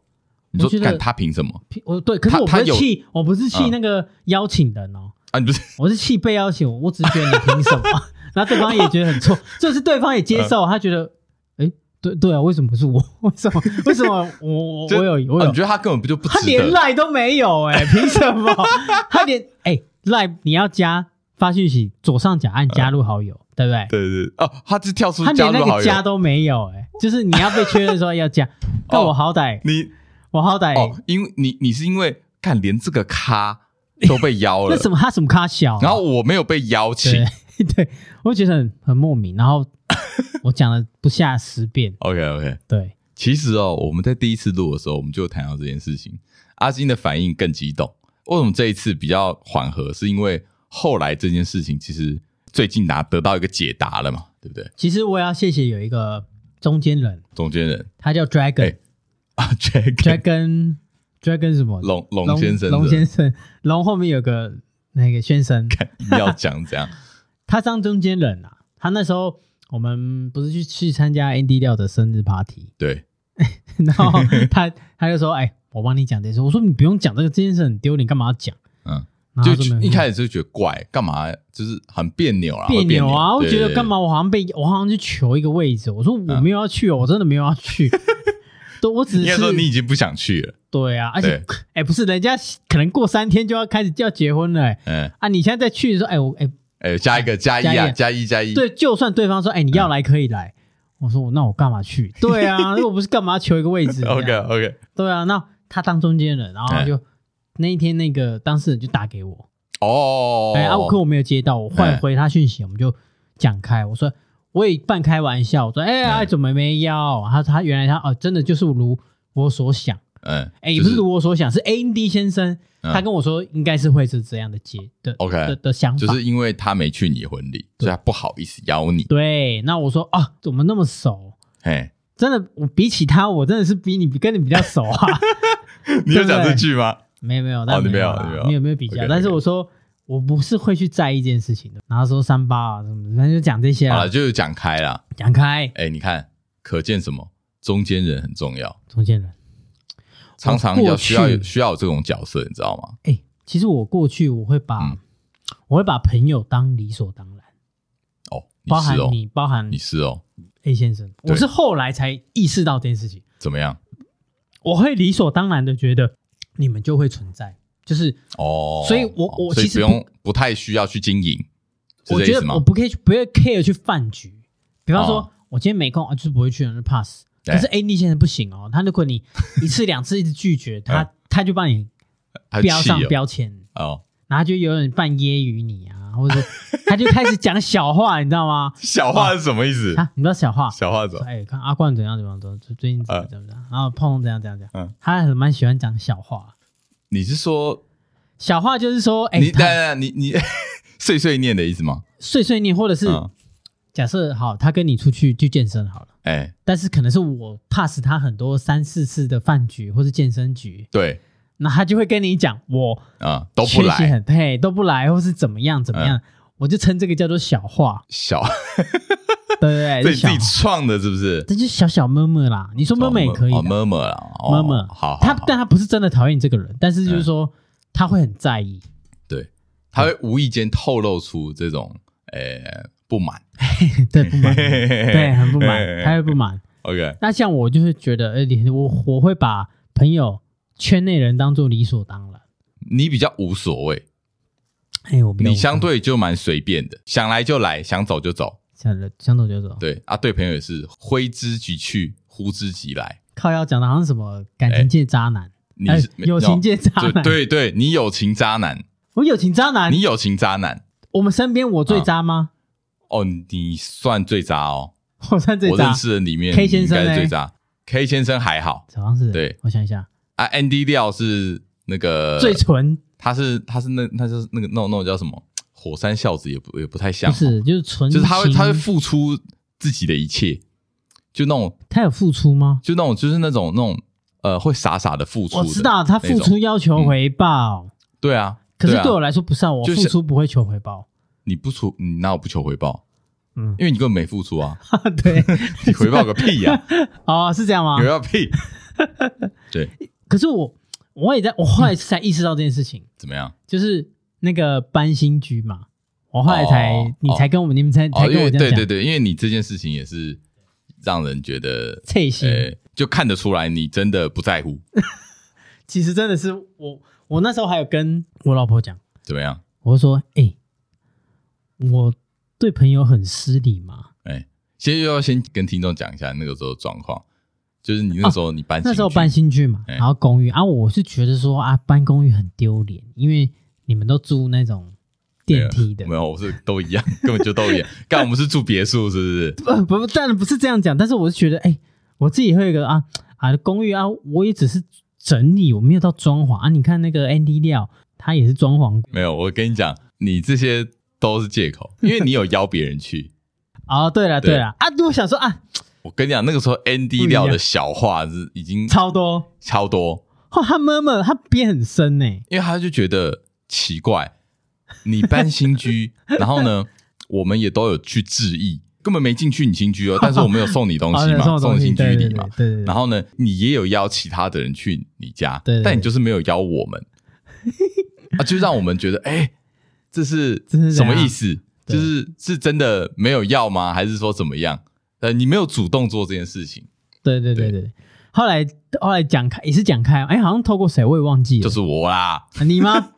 你说干他凭什么？我对，可是我不是气，我不是气那个邀请人哦。啊，你不是，(laughs) 我是气被邀请，我只是觉得你凭什么？(laughs) 然后对方也觉得很错，就是对方也接受，他觉得，哎，对对啊，为什么不是我？(laughs) 为什么？为什么我我有我有？你觉得他根本不就不？他连赖都没有哎，凭什么？他连哎赖你要加。发讯息左上角按加入好友，对不对？对对哦，他就跳出加入好友，他连那个加都没有，哎，就是你要被确认说要加，但我好歹你我好歹哦，因为你你是因为看连这个咖都被邀了，(laughs) 那什么他什么咖小，然后我没有被邀请，对，(laughs) 我觉得很很莫名，然后 (laughs) 我讲了不下十遍，OK OK，对，其实哦，我们在第一次录的时候，我们就谈到这件事情，阿金的反应更激动，为什么这一次比较缓和？是因为。后来这件事情其实最近拿得到一个解答了嘛，对不对？其实我要谢谢有一个中间人，中间人。他叫 Dragon 啊，Dragon，Dragon 什么？龙龙先生，龙先生，龙后面有个那个先生，(laughs) 要讲这样。(laughs) 他当中间人啊，他那时候我们不是去去参加 Andy 廖的生日 party，对，(laughs) 然后他他就说：“哎，我帮你讲这事。”我说：“你不用讲这个，这件事很丢脸，干嘛要讲？”嗯。就一开始就觉得怪，干嘛就是很别扭啊，别扭啊！我觉得干嘛？我好像被我好像去求一个位置，我说我没有要去哦，我真的没有要去。都我只是说你已经不想去了。对啊，而且哎，不是人家可能过三天就要开始就要结婚了，嗯啊，你现在再去的时候，哎我哎哎加一个加一啊，加一加一。对，就算对方说哎你要来可以来，我说我那我干嘛去？(laughs) 对啊，如果不是干嘛求一个位置？(laughs) OK OK。对啊，那他当中间人，然后就。那一天，那个当事人就打给我哦，哎，阿可我没有接到，我换回他讯息，我们就讲开。我说我也半开玩笑，我说哎，哎，怎么没邀？他他原来他哦，真的就是如我所想，嗯，哎，也不是如我所想，是 Andy 先生他跟我说应该是会是这样的结的，OK 的的想法，就是因为他没去你婚礼，所以他不好意思邀你。对，那我说啊，怎么那么熟？哎，真的，我比起他，我真的是比你跟你比较熟啊。(laughs) 你有讲这句吗？没有没有，但没有你有没有比较？但是我说我不是会去在意这件事情的，然后说三八啊什么，反正就讲这些啊，就是讲开了，讲开。哎，你看，可见什么？中间人很重要，中间人常常要需要需要有这种角色，你知道吗？哎，其实我过去我会把我会把朋友当理所当然哦，包含你，包含你是哦，A 先生，我是后来才意识到这件事情。怎么样？我会理所当然的觉得。你们就会存在，就是哦，所以我我其实不用不太需要去经营，我觉得我不可以不会 care 去饭局，比方说我今天没空啊，就是不会去，就 pass。可是 Andy 现在不行哦，他如果你一次两次一直拒绝他，(laughs) 他就帮你标上标签。哦，然后就有人扮揶揄你啊，或者 (laughs) 他就开始讲小话，你知道吗？小话是什么意思？啊？你知道小话？小话怎么？哎，看阿冠怎样怎样怎，最近怎么怎么样，然后碰怎样怎样怎样，嗯，他还蛮喜欢讲小话。你是说小话就是说，哎，你你你 (laughs) 碎碎念的意思吗？碎碎念，或者是假设好，他跟你出去去健身好了，哎，但是可能是我 pass 他很多三四次的饭局或是健身局，对，那他就会跟你讲我啊都不来，嘿都不来，或是怎么样怎么样，我就称这个叫做小话，小，对 (laughs) 对对，自己创的是不是？这就小小么么啦，你说么么也可以，么么啦，么么好，他但他不是真的讨厌你这个人，但是就是说他会很在意，对，他会无意间透露出这种呃不满，(laughs) 对不满，(laughs) 对很不满，他会不满。OK，那像我就是觉得，哎，我我会把朋友圈内人当做理所当然。你比较无所谓，哎，我你相对就蛮随便的，想来就来，想走就走，想想走就走。对啊，对朋友也是挥之即去，呼之即来。靠要讲的好像什么感情界渣男，你是友情界渣男，对对，你友情渣男，我友情渣男，你友情渣男。我们身边我最渣吗？哦，你算最渣哦。(laughs) 我算最渣。我认识的里面，K 先生应该是最渣。K 先生还好，好像是。对，我想一下啊，Andy 廖是那个最纯，他是他是那他就是那个那种那种叫什么火山孝子，也不也不太像，不是就是纯，就是他会他会付出自己的一切，就那种他有付出吗？就那种就是那种那种呃会傻傻的付出。我知道他付出要求回报，对啊，可是对我来说不是，我付出不会求回报。你不出，你那我不求回报？嗯，因为你根本没付出啊。(laughs) 对，你回报个屁呀！(laughs) 哦，是这样吗？回报屁。(laughs) 对。可是我，我也在，我后来才意识到这件事情。怎么样？就是那个搬新居嘛，我后来才，你才跟我们，你们才才跟我讲。对对对，因为你这件事情也是让人觉得刺心，就看得出来你真的不在乎。(laughs) 其实真的是我，我那时候还有跟我老婆讲，怎么样？我说，哎。我对朋友很失礼嘛？哎，先又要先跟听众讲一下那个时候的状况，就是你那时候你搬那时候搬新居嘛，然后公寓啊，我是觉得说啊，搬公寓很丢脸，因为你们都住那种电梯的，没有，我是都一样，(laughs) 根本就都一样。刚我们是住别墅，是不是？不 (laughs) 不，当然不是这样讲，但是我是觉得，哎，我自己会有一个啊啊公寓啊，我也只是整理，我没有到装潢啊。你看那个 Andy 料，他也是装潢，没有。我跟你讲，你这些。都是借口，因为你有邀别人去。(laughs) 哦，对了对了啊，我想说啊，我跟你讲，那个时候 Andy 料的小话是已经超多超多。哦，他妈妈他憋很深呢，因为他就觉得奇怪，你搬新居，(laughs) 然后呢，我们也都有去致意，根本没进去你新居哦，但是我们有送你东西嘛，(laughs) 送新居礼嘛，对对。然后呢，你也有邀其他的人去你家，对，但你就是没有邀我们，啊，就让我们觉得哎。这是什么意思？就是是真的没有要吗？还是说怎么样？呃，你没有主动做这件事情。对对对对。后来后来讲开也是讲开，哎，好像透过谁我也忘记了。就是我啦。你吗？(laughs)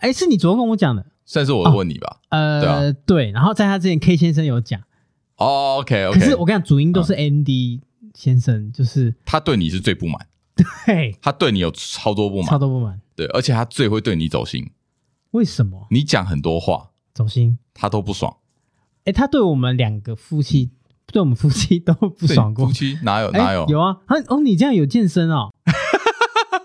哎，是你昨天跟我讲的。算是我问你吧。呃，对。然后在他之前，K 先生有讲。哦，OK OK。可是我跟你讲，主因都是 Andy 先生，就是他对你是最不满。(laughs) 对。他对你有超多不满，超多不满。对，而且他最会对你走心。为什么你讲很多话走心，他都不爽？哎，他对我们两个夫妻，对我们夫妻都不爽过。夫妻哪有哪有？有啊，他哦，你这样有健身哦，(laughs)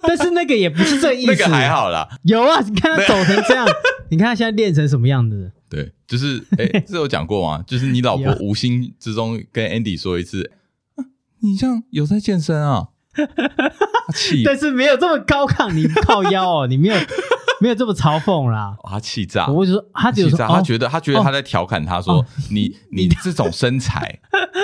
但是那个也不是这意思。那个还好啦。有啊，你看他走成这样，(laughs) 你看他现在练成什么样子？对，就是哎，(laughs) 这有讲过吗？就是你老婆无心之中跟 Andy 说一次，你这样有在健身啊？(laughs) 气，但是没有这么高亢，你靠腰哦，你没有。没有这么嘲讽啦，他气炸！我就说他只有说，他觉得他觉得他在调侃他说你你这种身材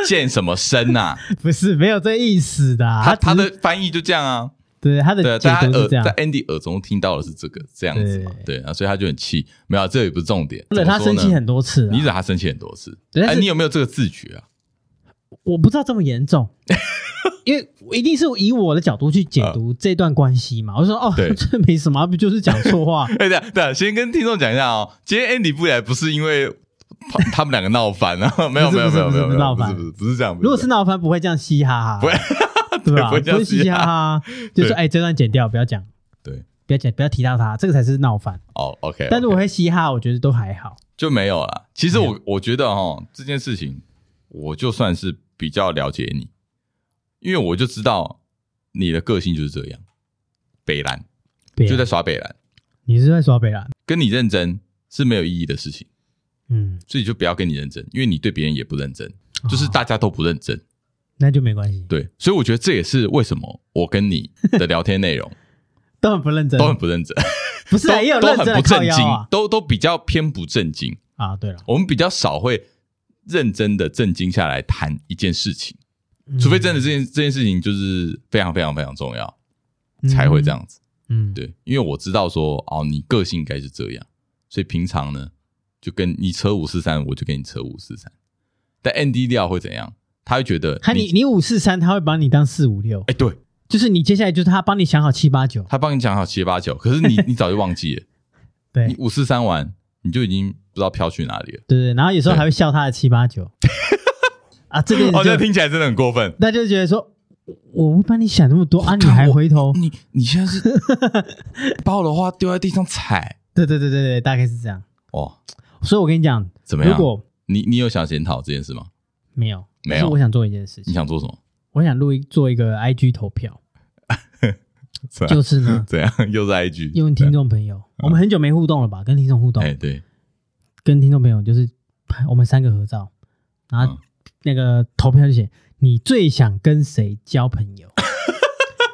健什么身呐？不是没有这意思的，他他的翻译就这样啊。对，他的在他耳在 Andy 耳中听到的是这个这样子嘛？对啊，所以他就很气。没有，这也不是重点。惹他生气很多次，你惹他生气很多次。哎，你有没有这个自觉啊？我不知道这么严重。(laughs) 因为一定是以我的角度去解读这段关系嘛，我就说哦，这没什么，不就是讲错话？(laughs) 对对对，先跟听众讲一下哦，今天 Andy 不来不是因为他们两个闹翻啊，(laughs) 没有没有没有没有闹翻，不是不是这样。如果是闹翻，不会这样嘻哈哈，不会对吧？(laughs) 不会嘻嘻哈哈，(laughs) 就是哎，这段剪掉，不要讲，对，不要讲，不要提到他，这个才是闹翻。哦，OK。但是我会嘻哈，我觉得都还好，就没有了。其实我我觉得哈，这件事情，我就算是比较了解你。因为我就知道你的个性就是这样，北蓝，就在耍北蓝。你是在耍北蓝，跟你认真是没有意义的事情。嗯，所以就不要跟你认真，因为你对别人也不认真，就是大家都不认真，那就没关系。对，所以我觉得这也是为什么我跟你的聊天内容 (laughs) 都很不认真，都很不认真。(laughs) 不是，也有认真的靠腰啊，都都比较偏不正经啊。对了，我们比较少会认真的正经下来谈一件事情。除非真的这件这件事情就是非常非常非常重要，才会这样子。嗯，对，因为我知道说哦，你个性应该是这样，所以平常呢就跟你扯五四三，我就跟你扯五四三。但 ND 调会怎样？他会觉得他你你五四三，他会把你当四五六。哎，对，就是你接下来就是他帮你想好七八九，他帮你想好七八九，可是你 (laughs) 你早就忘记了。对，你五四三完，你就已经不知道飘去哪里了。对对，然后有时候还会笑他的七八九。(laughs) 啊，这个好像听起来真的很过分。那就觉得说，我不帮你想那么多啊，你还回头？你你现在是 (laughs) 把我的话丢在地上踩？对对对对对，大概是这样。哦，所以我跟你讲，怎么样？如果你你有想检讨这件事吗？没有，没有。我想做一件事情。你想做什么？我想录一做一个 IG 投票。(laughs) 就是呢？(laughs) 怎样？(laughs) 又是 IG？因为听众朋友，我们很久没互动了吧？跟听众互动。哎，对。跟听众朋友就是拍我们三个合照，然后。那个投票就写你最想跟谁交朋友？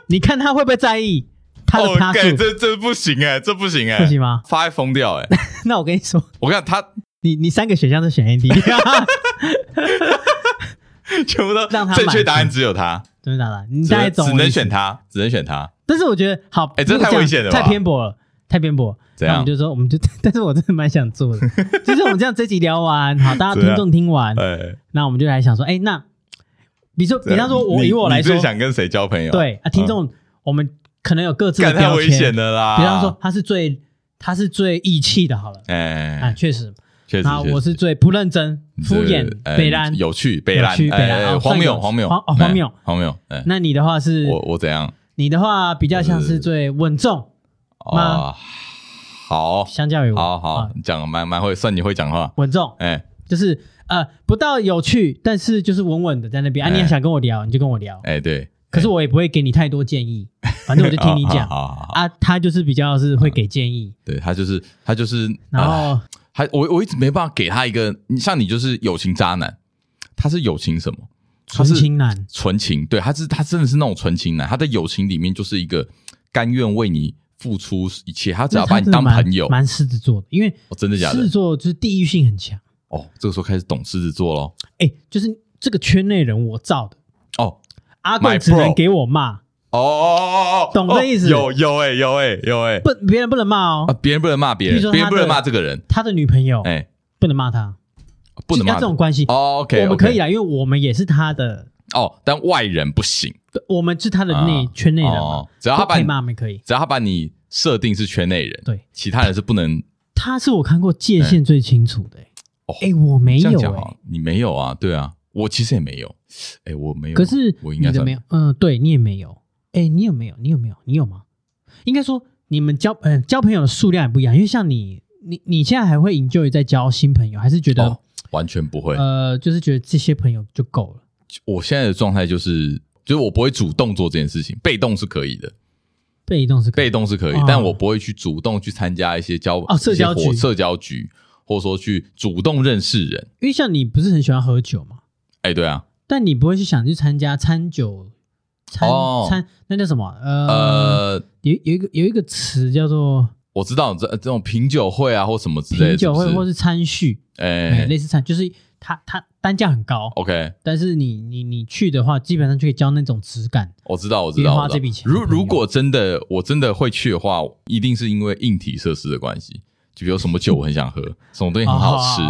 你看他会不会在意他的他数？这这不行哎，这不行哎，不行吗？发疯掉哎！那我跟你说，我看他，你你三个选项都选 AD，(laughs) 全部都让他正确答案只有他，真的假的？你大概只能选他，只能选他。但是我觉得好，哎，这太危险了，太偏颇了，太偏颇。这样我们就说，我们就，(laughs) 但是我真的蛮想做的，(laughs) 就是我们这样这集聊完，好，大家听众听完，哎，那我们就来想说，哎，那，比如说，比方说，我以我来说，最想跟谁交朋友？对啊，听众，我们可能有各自的标签，太危险的啦。比方说，他是最，他是最义气的，好了，哎，啊，确实，确我是最不认真、敷衍、北兰、有趣、北兰、北兰、荒谬、荒谬、荒荒谬、荒谬。那你的话是？我我怎样？你的话比较像是最稳重。吗？好，相较于我，好好讲，蛮蛮会算你会讲话，稳重，哎，就是呃，不到有趣，但是就是稳稳的在那边。啊。你也想跟我聊，你就跟我聊，哎，对。可是我也不会给你太多建议，反正我就听你讲。(laughs) 啊。他就是比较是会给建议，对他就是他就是，然后还我我一直没办法给他一个，你像你就是友情渣男，他是友情什么？纯情男，纯情，对，他是他真的是那种纯情男，他在友情里面就是一个甘愿为你。付出一切，他只要把你当朋友，蛮狮子座的，因为真的假的？狮子座就是地域性很强哦。这个时候开始懂狮子座喽。哎，就是这个圈内人我造的哦。阿贵只能给我骂哦哦哦哦，懂这意思？有有哎有哎有哎，不，别人不能骂哦。别人不能骂别人，别人不能骂这个人。他的女朋友哎，不能骂他，不能骂这种关系。OK，我们可以啊，因为我们也是他的哦，但外人不行。我们是他的内圈内人嘛，只要他把你骂，没可以。只要他把你。设定是圈内人，对，其他人是不能。他是我看过界限最清楚的，哎，我没有，哎，你没有啊？对啊，我其实也没有，哎，我没有。可是我应该没有，嗯，对你也没有，哎，你有没有？你有没有？你有吗？应该说你们交，嗯，交朋友的数量也不一样，因为像你，你你现在还会 enjoy 在交新朋友，还是觉得完全不会？呃，就是觉得这些朋友就够了。我现在的状态就是，就是我不会主动做这件事情，被动是可以的。被动是可以，被动是可以，但我不会去主动去参加一些交哦社交局、社交局，或者说去主动认识人。因为像你不是很喜欢喝酒吗？哎，对啊。但你不会去想去参加餐酒餐餐那叫什么？呃，有有一个有一个词叫做我知道这这种品酒会啊，或什么之类的品酒会，或是餐叙，哎，类似餐就是。它它单价很高，OK，但是你你你去的话，基本上就可以交那种质感。我知道，我知道，花这笔钱。如如果真的我真的会去的话，一定是因为硬体设施的关系，就比如什么酒我很想喝，什么东西很好吃，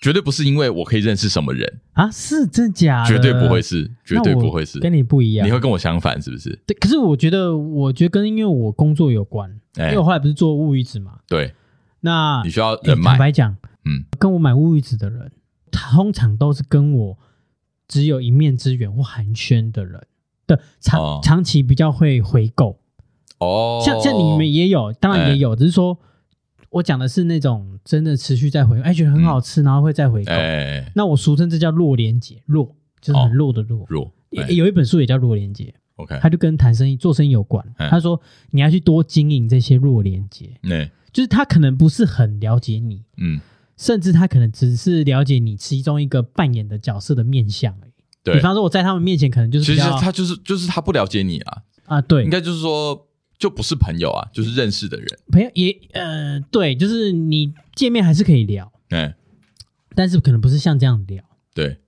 绝对不是因为我可以认识什么人啊？是真假？绝对不会是，绝对不会是，跟你不一样。你会跟我相反是不是？对，可是我觉得，我觉得跟因为我工作有关，因为我后来不是做乌鱼子嘛。对，那你需要人脉。坦白讲，嗯，跟我买乌鱼子的人。通常都是跟我只有一面之缘或寒暄的人的长长期比较会回购哦，像像你们也有，当然也有，只是说我讲的是那种真的持续在回，哎，觉得很好吃，然后会再回购。那我俗称这叫弱连结，弱就是很弱的弱。弱有一本书也叫弱连结，OK，他就跟谈生意、做生意有关。他说你要去多经营这些弱连结，就是他可能不是很了解你，嗯。甚至他可能只是了解你其中一个扮演的角色的面相而已。对，比方说我在他们面前可能就是，其实他就是就是他不了解你啊啊，对，应该就是说就不是朋友啊，就是认识的人。朋友也呃对，就是你见面还是可以聊，对，但是可能不是像这样聊，对，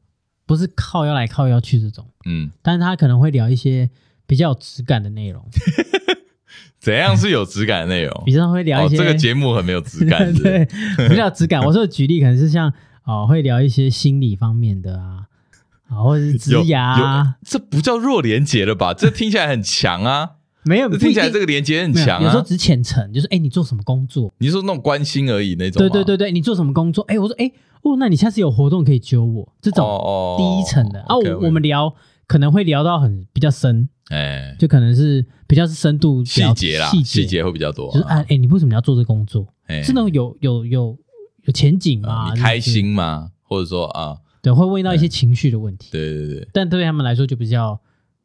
不是靠腰来靠腰去这种，嗯，但是他可能会聊一些比较有质感的内容。(laughs) 怎样是有质感的内容？(laughs) 比较会聊一些、哦、这个节目很没有质感是不是，(laughs) 对，比较有质感。我说的举例可能是像哦，会聊一些心理方面的啊，啊，或者是职涯啊，这不叫弱连结了吧？这听起来很强啊。没有，听起来这个连接很强啊。有时候只浅层，就是哎，你做什么工作？你说那种关心而已那种。对对对对，你做什么工作？哎，我说哎哦，那你下次有活动可以揪我。这种第一层的啊，我我们聊可能会聊到很比较深，哎，就可能是比较是深度细节啦，细节会比较多。就是哎哎，你为什么要做这工作？是那种有有有有前景吗？你开心吗？或者说啊，对，会问到一些情绪的问题。对对对，但对他们来说就比较。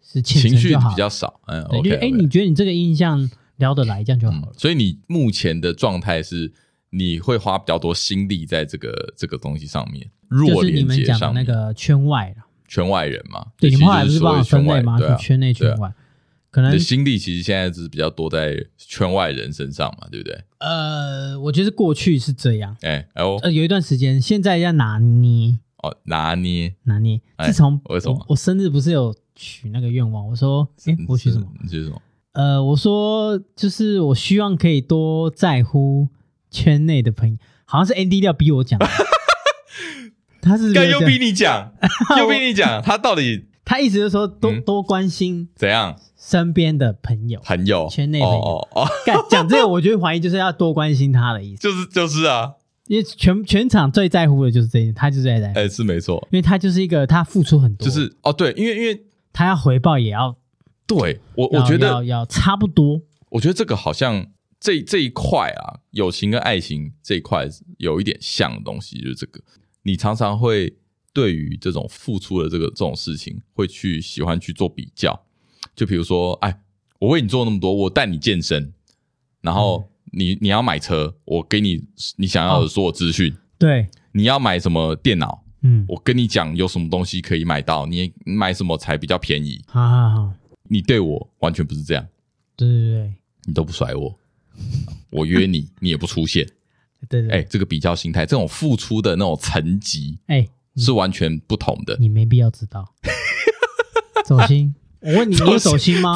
是情绪比较少，嗯，对，就哎，你觉得你这个印象聊得来，这样就好了。所以你目前的状态是，你会花比较多心力在这个这个东西上面，弱连接上那个圈外了，圈外人嘛。对，你们后来不是帮我分类吗？就圈内圈外，可能心力其实现在是比较多在圈外人身上嘛，对不对？呃，我觉得过去是这样，哎，哦，呃，有一段时间，现在要拿捏哦，拿捏拿捏。自从为什么我生日不是有？许那个愿望，我说，哎，我许什么？你许什么？呃，我说就是我希望可以多在乎圈内的朋友，好像是 Andy 要逼我讲。的，(laughs) 他是又逼你讲，(laughs) 又逼你讲，他到底他意思就是说多多关心怎样？身边的朋友，朋友？圈内朋友。哦哦，讲这个我觉得怀疑就是要多关心他的意思，(laughs) 就是就是啊，因为全全场最在乎的就是这一点，他就是在在，哎，是没错，因为他就是一个他付出很多，就是哦对，因为因为。他要回报也要，对我我觉得要要差不多。我觉得这个好像这这一块啊，友情跟爱情这一块有一点像的东西，就是这个。你常常会对于这种付出的这个这种事情，会去喜欢去做比较。就比如说，哎，我为你做那么多，我带你健身，然后你你要买车，我给你你想要的所有资讯。对，你要买什么电脑？嗯，我跟你讲，有什么东西可以买到，你买什么才比较便宜？好好好，你对我完全不是这样。对对对，你都不甩我，我约你，(laughs) 你也不出现。对对，哎，这个比较心态，这种付出的那种层级，哎，是完全不同的。你没必要知道。(laughs) 走心，我问你，你有走心吗？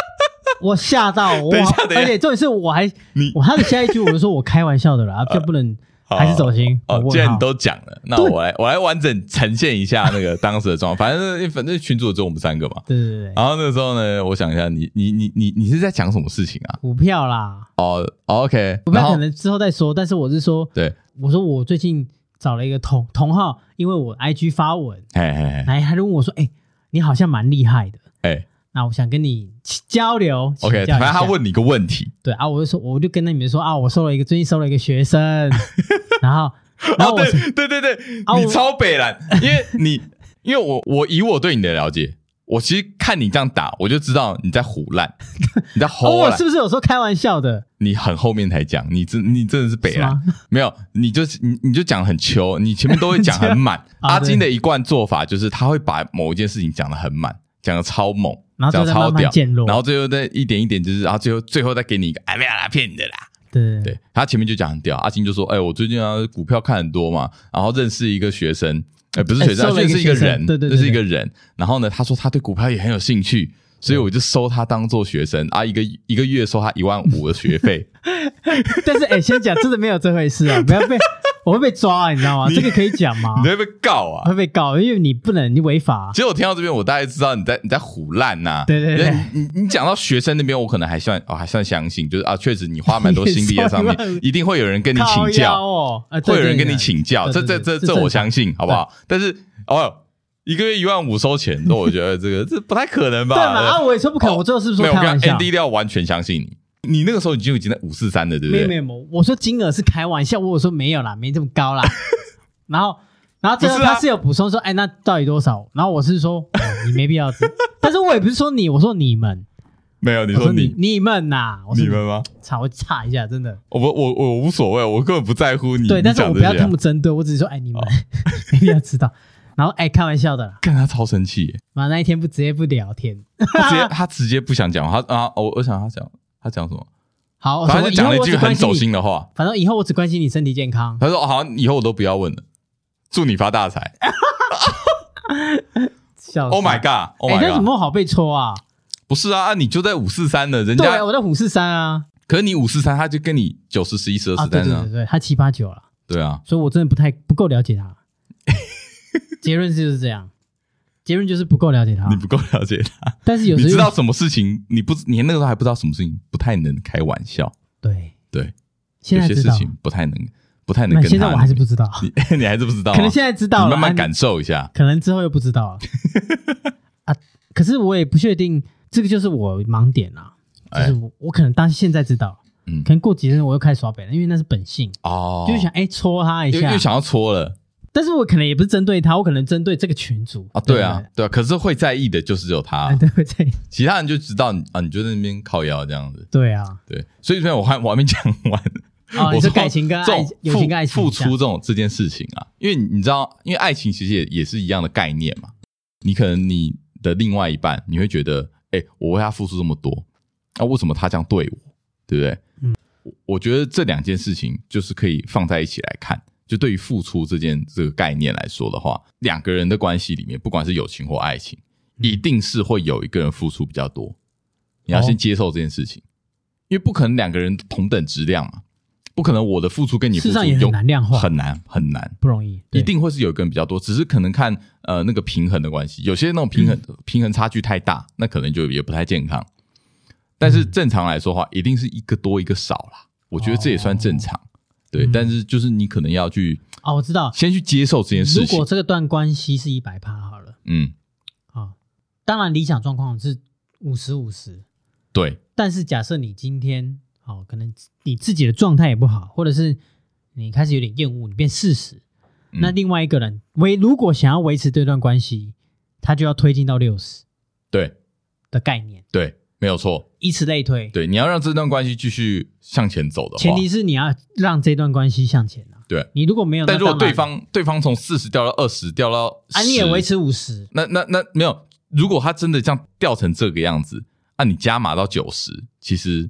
(laughs) 我吓到，我而且重点是我还，你我他的下一句我就说我开玩笑的啦，就不能。还是走心哦。既然你都讲了，那我来我来完整呈现一下那个当时的状况。反正反正群主只有我们三个嘛。(laughs) 对对对。然后那个时候呢，我想一下，你你你你你是在讲什么事情啊？股票啦。哦，OK。股票可能之后再说，但是我是说，对，我说我最近找了一个同同号，因为我 IG 发文，哎哎哎，他就问我说，哎，你好像蛮厉害的，哎。那我想跟你交流，OK，反正他问你一个问题，对啊，我就说，我就跟那你们说啊，我收了一个，最近收了一个学生，(laughs) 然后，然后对对对对，你超北蓝，因为你，(laughs) 因为我我以我对你的了解，我其实看你这样打，我就知道你在胡烂，(laughs) 你在唬烂，我是不是有时候开玩笑的？你很后面才讲，你真你真的是北蓝，没有，你就是你你就讲很秋，你前面都会讲很满。阿金的一贯做法就是他会把某一件事情讲的很满，讲的超猛。然后超屌，然后最后再一点一点，就是，然后最后最后再给你一个，哎，没有啦，骗你的啦。对对，他前面就讲很屌，阿金就说，哎，我最近啊股票看很多嘛，然后认识一个学生，哎，不是学生，认识一个人，对对，认识一个人。然后呢，他说他对股票也很有兴趣，所以我就收他当做学生啊，一个一个月收他一万五的学费。(laughs) 但是哎，先讲，真的没有这回事啊，不要被。我会被抓，你知道吗？这个可以讲吗？你会被告啊！会被告，因为你不能，你违法。其实我听到这边，我大概知道你在你在胡烂呐。对对对，你你讲到学生那边，我可能还算哦，还算相信，就是啊，确实你花蛮多心力在上面，(laughs) 一定会有人跟你请教哦，会有人跟你请教，这这这这我相信，好不好？但是哦，一个月一万五收钱，那我觉得这个这不太可能吧？对嘛？啊，我也说不可能，我最后是不是说开玩笑？Andy 要完全相信你。你那个时候已经已经在五四三了，对不对？没有没有，我说金额是开玩笑，我说没有啦，没这么高啦。然后，然后最后他是有补充说，哎，那到底多少？然后我是说，你没必要知。但是我也不是说你，我说你们没有，你说你你们呐，你们吗？差我差一下，真的。我不我我无所谓，我根本不在乎你。对，但是我不要这么针对，我只是说，哎，你们没必要知道。然后，哎，开玩笑的啦。看他超生气，妈那一天不直接不聊天，他直接他直接不想讲，他啊，我我想他讲。他讲什么？好，反正讲了一句很走心的话。反正以后我只关心你身体健康。他说：“好，以后我都不要问了，祝你发大财。(laughs) ”笑死！Oh my god！哎，那怎么好被戳啊？不是啊，你就在五四三的，人家对，我在五四三啊。可是你五四三，他就跟你九十、十一、十二、十三啊。对对对，他七八九了。对啊，所以我真的不太不够了解他。(laughs) 结论就是这样，结论就是不够了解他。你不够了解他，但是有时候你知道什么事情？你不，你那个时候还不知道什么事情不太能开玩笑。对对，现在有些事情不太能，不太能跟他。现在我还是不知道，(laughs) 你你还是不知道，可能现在知道了，慢慢感受一下，可能之后又不知道了 (laughs) 啊。可是我也不确定，这个就是我盲点啊。就是我，我可能当现在知道，嗯，可能过几天我又开始耍北了，因为那是本性哦，就是想哎戳他一下，又想要戳了。但是我可能也不是针对他，我可能针对这个群主啊。对啊，对啊。可是会在意的就是只有他，(laughs) 对，会在意。其他人就知道啊，你就在那边靠腰这样子。对啊，对。所以说我还我还没讲完。(laughs) 哦，你说感情跟爱友情、爱情付出这种这件事情啊，因为你知道，因为爱情其实也也是一样的概念嘛。你可能你的另外一半，你会觉得，哎，我为他付出这么多。那、啊、为什么他这样对我，对不对？嗯，我觉得这两件事情就是可以放在一起来看。就对于付出这件这个概念来说的话，两个人的关系里面，不管是友情或爱情，一定是会有一个人付出比较多。你要先接受这件事情，哦、因为不可能两个人同等质量嘛，不可能我的付出跟你付出也很难量化，很难很难，不容易，一定会是有一个人比较多，只是可能看呃那个平衡的关系，有些那种平衡、嗯、平衡差距太大，那可能就也不太健康。但是正常来说的话，一定是一个多一个少啦。我觉得这也算正常，哦、对。但是就是你可能要去啊、哦，我知道，先去接受这件事情。如果这个段关系是一百趴好了，嗯，啊、哦，当然理想状况是五十五十，对。但是假设你今天哦，可能你自己的状态也不好，或者是你开始有点厌恶，你变四十、嗯，那另外一个人维如果想要维持这段关系，他就要推进到六十，对的概念，对。没有错，以此类推。对，你要让这段关系继续向前走的话，前提是你要让这段关系向前啊。对，你如果没有，但如果对方对方从四十掉到二十，掉到啊，你也维持五十，那那那没有。如果他真的这样掉成这个样子，那、啊、你加码到九十，其实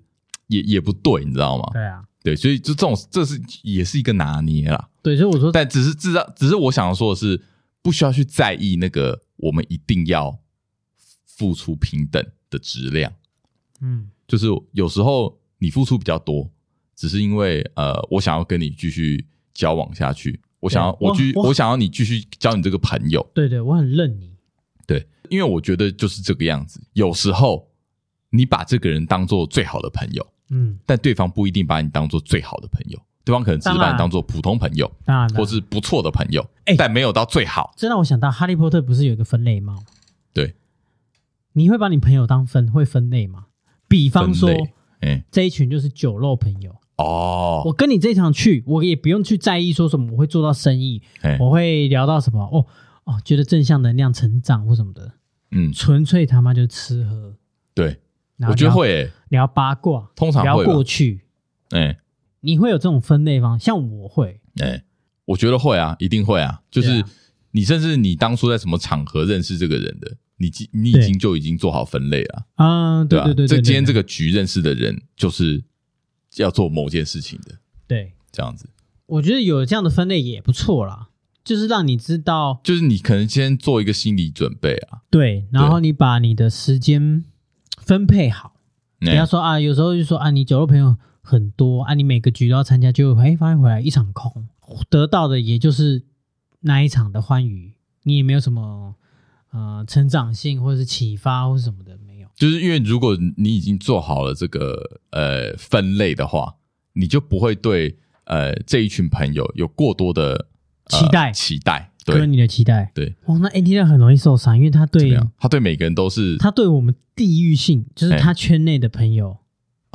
也也不对，你知道吗？对啊，对，所以就这种，这是也是一个拿捏啦。对，所以我说，但只是知道，只是我想要说的是，不需要去在意那个，我们一定要付出平等的质量。嗯，就是有时候你付出比较多，只是因为呃，我想要跟你继续交往下去，我想要我继续我，我想要你继续交你这个朋友。对对，我很认你。对，因为我觉得就是这个样子。有时候你把这个人当做最好的朋友，嗯，但对方不一定把你当做最好的朋友，对方可能只是把你当做普通朋友，当然，或是不错的朋友，欸，但没有到最好。这让我想到《哈利波特》不是有一个分类吗？对，你会把你朋友当分会分类吗？比方说，欸、这一群就是酒肉朋友哦。我跟你这场去，我也不用去在意说什么，我会做到生意，欸、我会聊到什么哦哦，觉得正向能量成长或什么的，嗯，纯粹他妈就吃喝。对，我觉得会、欸、聊八卦，通常会聊过去。哎、欸，你会有这种分类方？像我会，哎、欸，我觉得会啊，一定会啊。就是你甚至你当初在什么场合认识这个人的？你你已经就已经做好分类了。啊，对吧？这今天这个局认识的人，就是要做某件事情的，对，这样子。我觉得有这样的分类也不错啦，就是让你知道，就是你可能先做一个心理准备啊，对，然后你把你的时间分配好，不要说啊，有时候就说啊，你酒肉朋友很多啊，你每个局都要参加，就哎发现回来一场空，得到的也就是那一场的欢愉，你也没有什么。呃，成长性或者是启发或者什么的没有，就是因为如果你已经做好了这个呃分类的话，你就不会对呃这一群朋友有过多的、呃、期待。期待，对。你的期待，对，哇，那 AT 很容易受伤，因为他对他对每个人都是他对我们地域性，就是他圈内的朋友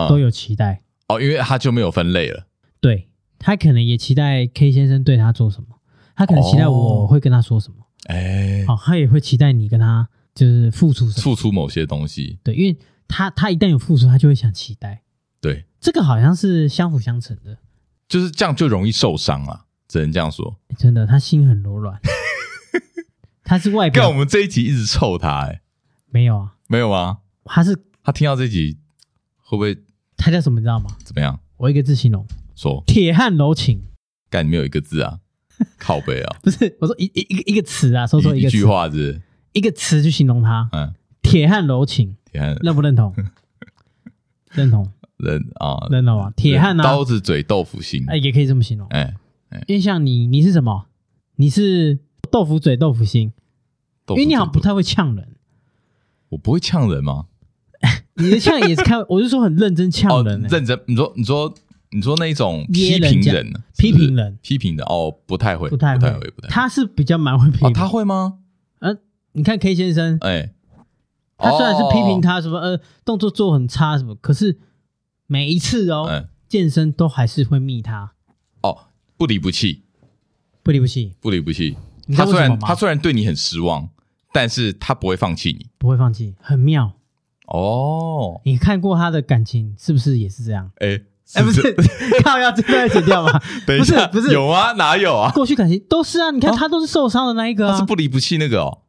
都有期待、嗯、哦，因为他就没有分类了，对，他可能也期待 K 先生对他做什么，他可能期待我会跟他说什么。哦哎，好、哦，他也会期待你跟他就是付出什么，付出某些东西。对，因为他他一旦有付出，他就会想期待。对，这个好像是相辅相成的，就是这样就容易受伤啊，只能这样说。真的，他心很柔软，(laughs) 他是外表。看我们这一集一直臭他，哎，没有啊，没有啊？他是他听到这一集会不会？他叫什么？你知道吗？怎么样？我一个字形容，说铁汉柔情。干，没有一个字啊。(laughs) 靠背啊！不是，我说一一一个一个词啊，说说一句话是，一个词去形容他。嗯，铁汉柔情。铁汉认不认同？(laughs) 认同。认啊，认同啊，铁汉啊，刀子嘴豆腐心，哎，也可以这么形容。哎，因为像你，你是什么？你是豆腐嘴豆腐心，因为你好像不太会呛人。我不会呛人吗？(laughs) 你的呛也是看，我是说很认真呛人，认真。你说，你说，你说那种批评人，批评人，批评的哦，不太会，不太会，不太会。他是比较蛮会批评，他会吗？嗯，你看 K 先生，哎，他虽然是批评他什么呃动作做很差什么，可是每一次哦健身都还是会密他。哦，不离不弃，不离不弃，不离不弃。他虽然他虽然对你很失望，但是他不会放弃你，不会放弃，很妙。哦，你看过他的感情是不是也是这样？哎哎，不是，靠，(laughs) 要这段剪掉吗？(laughs) 等一下，不是有啊？哪有啊？过去感情都是啊，你看他都是受伤的那一个，他是不离不弃那个哦，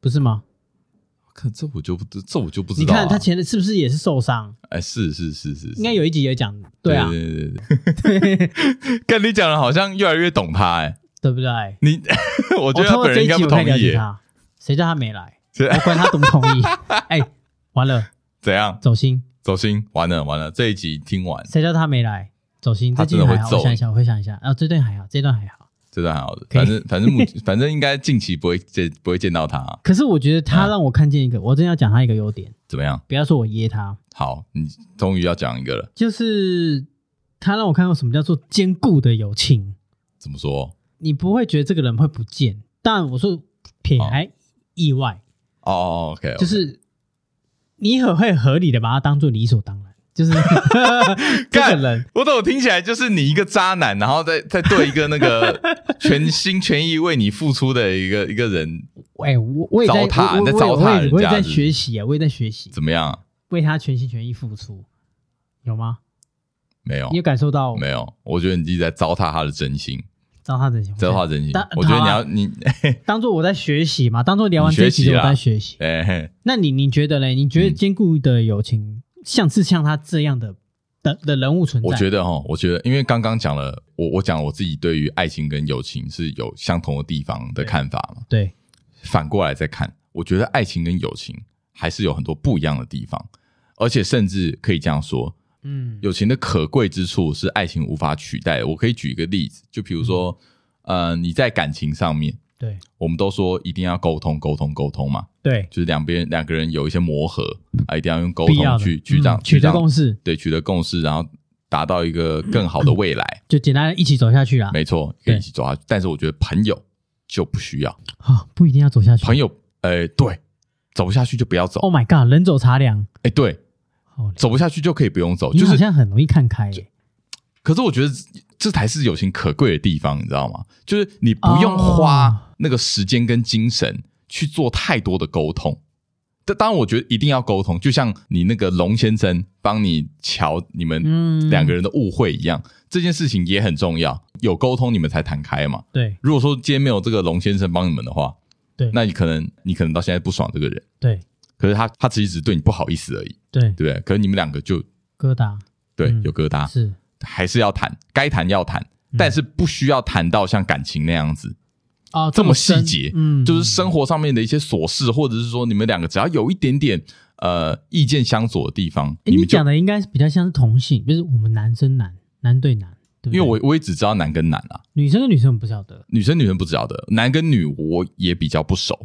不是吗？看这我就不这我就不知道。你看他前的是不是也是受伤？哎，是是是是，应该有一集也讲，对啊，对对对对，(laughs) 跟你讲的好像越来越懂他，哎，对不对？你我觉得他本人应该不同意他，谁叫他没来？我管他同不同意？哎，完了，怎样？走心，走心，完了完了，这一集听完，谁叫他没来？走心，他真的会走。我想一下，我回想一下，啊，这段还好，这段还好，这段还好的，反正反正目 (laughs) 反正应该近期不会见不会见到他。可是我觉得他让我看见一个，我真要讲他一个优点，怎么样？不要说我噎他，好，你终于要讲一个了，就是他让我看到什么叫做坚固的友情。怎么说？你不会觉得这个人会不见，但我说撇开意外。哦，OK，就是你很会合理的把它当做理所当然，就是 (laughs) 这个人，我怎么听起来就是你一个渣男，然后再再对一个那个 (laughs) 全心全意为你付出的一个一个人，哎，我我也在糟蹋，你在糟蹋人家，我也在学习啊，我也在学习，怎么样？为他全心全意付出，有吗？没有，你有感受到没有？我觉得你自己在糟蹋他的真心。糟蹋真心，糟蹋真心。我觉得你要你 (laughs) 当做我在学习嘛，当做聊完这集我在学习。哎，那你你觉得嘞？你觉得坚固的友情像是像他这样的的的人物存在？我觉得哈，我觉得因为刚刚讲了，我我讲我自己对于爱情跟友情是有相同的地方的看法嘛。对，反过来再看，我觉得爱情跟友情还是有很多不一样的地方，而且甚至可以这样说。嗯，友情的可贵之处是爱情无法取代的。我可以举一个例子，就比如说，嗯、呃，你在感情上面，对，我们都说一定要沟通，沟通，沟通嘛。对，就是两边两个人有一些磨合啊，一定要用沟通去去这样、嗯、取得共识，对，取得共识，然后达到一个更好的未来。(coughs) 就简单一起走下去啊。没错，可以一起走下去。但是我觉得朋友就不需要啊，不一定要走下去。朋友，哎、呃，对，走不下去就不要走。Oh my god，人走茶凉。哎，对。走不下去就可以不用走，就是好像很容易看开耶。可是我觉得这才是友情可贵的地方，你知道吗？就是你不用花那个时间跟精神去做太多的沟通。但当然，我觉得一定要沟通，就像你那个龙先生帮你瞧你们两个人的误会一样，这件事情也很重要。有沟通，你们才谈开嘛。对，如果说今天没有这个龙先生帮你们的话，对，那你可能你可能到现在不爽这个人。对。可是他他其实只是对你不好意思而已，对。对不对？可是你们两个就疙瘩，对，有疙瘩。是。还是要谈，该谈要谈，但是不需要谈到像感情那样子啊这么细节，嗯，就是生活上面的一些琐事，或者是说你们两个只要有一点点呃意见相左的地方，你们讲的应该是比较像是同性，就是我们男生男男对男，因为我我也只知道男跟男啊，女生跟女生我不晓得，女生女生不晓得，男跟女我也比较不熟，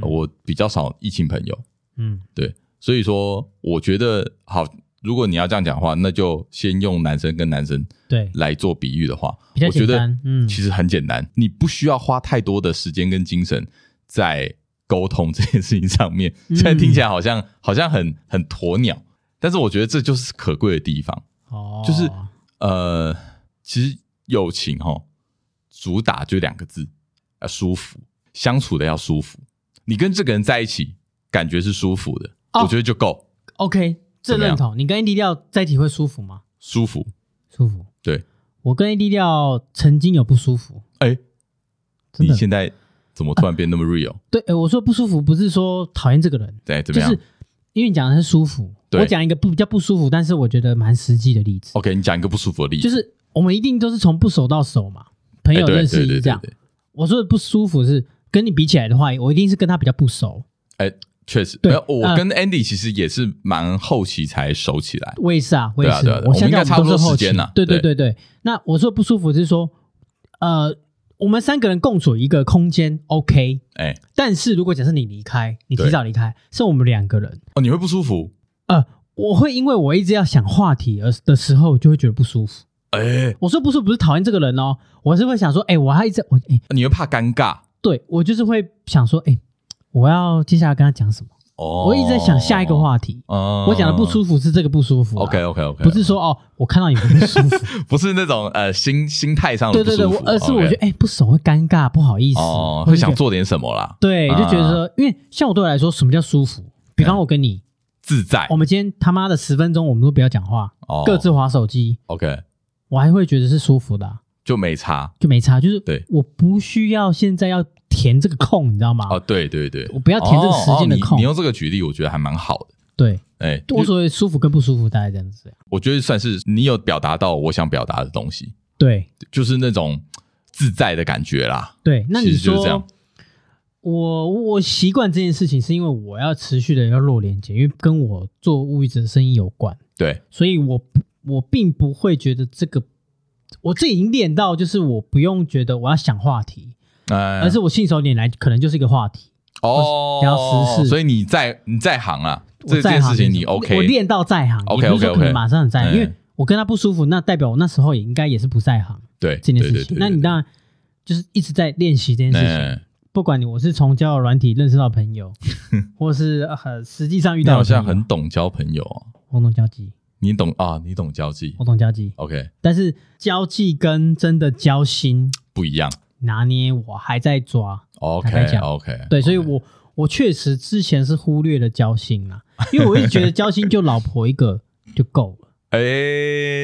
我比较少异性朋友。嗯，对，所以说我觉得好，如果你要这样讲的话，那就先用男生跟男生对来做比喻的话，我觉得嗯，其实很简单，你不需要花太多的时间跟精神在沟通这件事情上面。(laughs) 虽然听起来好像好像很很鸵鸟，但是我觉得这就是可贵的地方哦，就是呃，其实友情哈，主打就两个字，啊舒服，相处的要舒服，你跟这个人在一起。感觉是舒服的，我觉得就够。OK，这认同。你跟 AD 调在一起会舒服吗？舒服，舒服。对，我跟 AD 调曾经有不舒服。哎，你现在怎么突然变那么 real？(laughs) 对，我说不舒服不是说讨厌这个人，对，怎么样？就是因为你讲的是舒服，我讲一个不比较不舒服，但是我觉得蛮实际的例子。OK，你讲一个不舒服的例子，就是我们一定都是从不熟到熟嘛，朋友认识是这样。我说的不舒服是跟你比起来的话，我一定是跟他比较不熟。哎。确实，对，我跟 Andy 其实也是蛮后期才熟起来。我也是啊，我也是，我现在差不多时间了。对对对对，那我说不舒服就是说，呃，我们三个人共处一个空间，OK，哎，但是如果假设你离开，你提早离开，剩我们两个人哦，你会不舒服？呃，我会因为我一直要想话题而的时候，就会觉得不舒服。哎，我说不是不是讨厌这个人哦，我是会想说，哎，我还一直我哎，你会怕尴尬？对，我就是会想说，哎。我要接下来跟他讲什么？哦，我一直在想下一个话题。哦，我讲的不舒服是这个不舒服。OK OK OK，不是说哦，我看到你不舒服，(laughs) 不是那种呃心心态上的不舒服。对对对，而是我觉得哎不熟会尴尬，不好意思，哦，会想做点什么啦。对，就觉得说，因为像我对我来说，什么叫舒服？比方我跟你自在，我们今天他妈的十分钟，我们都不要讲话，各自划手机。OK，我还会觉得是舒服的，就没差，就没差，就是对，我不需要现在要。填这个空，你知道吗？哦，对对对，我不要填这个时间的空。你用这个举例，我觉得还蛮好的。对，哎，我所谓舒服跟不舒服，大概这样子。我觉得算是你有表达到我想表达的东西。对，就是那种自在的感觉啦。对，那你说，我我习惯这件事情，是因为我要持续的要弱连接，因为跟我做物语者的生意有关。对，所以我我并不会觉得这个，我自己已经练到，就是我不用觉得我要想话题。而是我信手拈来，可能就是一个话题哦，聊时事。所以你在你在行啊，这件事情你 OK，我练到在行，OK OK OK，马上在行，因为我跟他不舒服，那代表我那时候也应该也是不在行。对这件事情，那你当然就是一直在练习这件事情。不管你我是从交友软体认识到朋友，(laughs) 或是呃实际上遇到，好像很懂交朋友啊，我懂交际，你懂啊？你懂交际，我懂交际，OK。但是交际跟真的交心不一样。拿捏我还在抓，OK OK，对，所以我我确实之前是忽略了交心啊，因为我一直觉得交心就老婆一个 (laughs) 就够了，哎。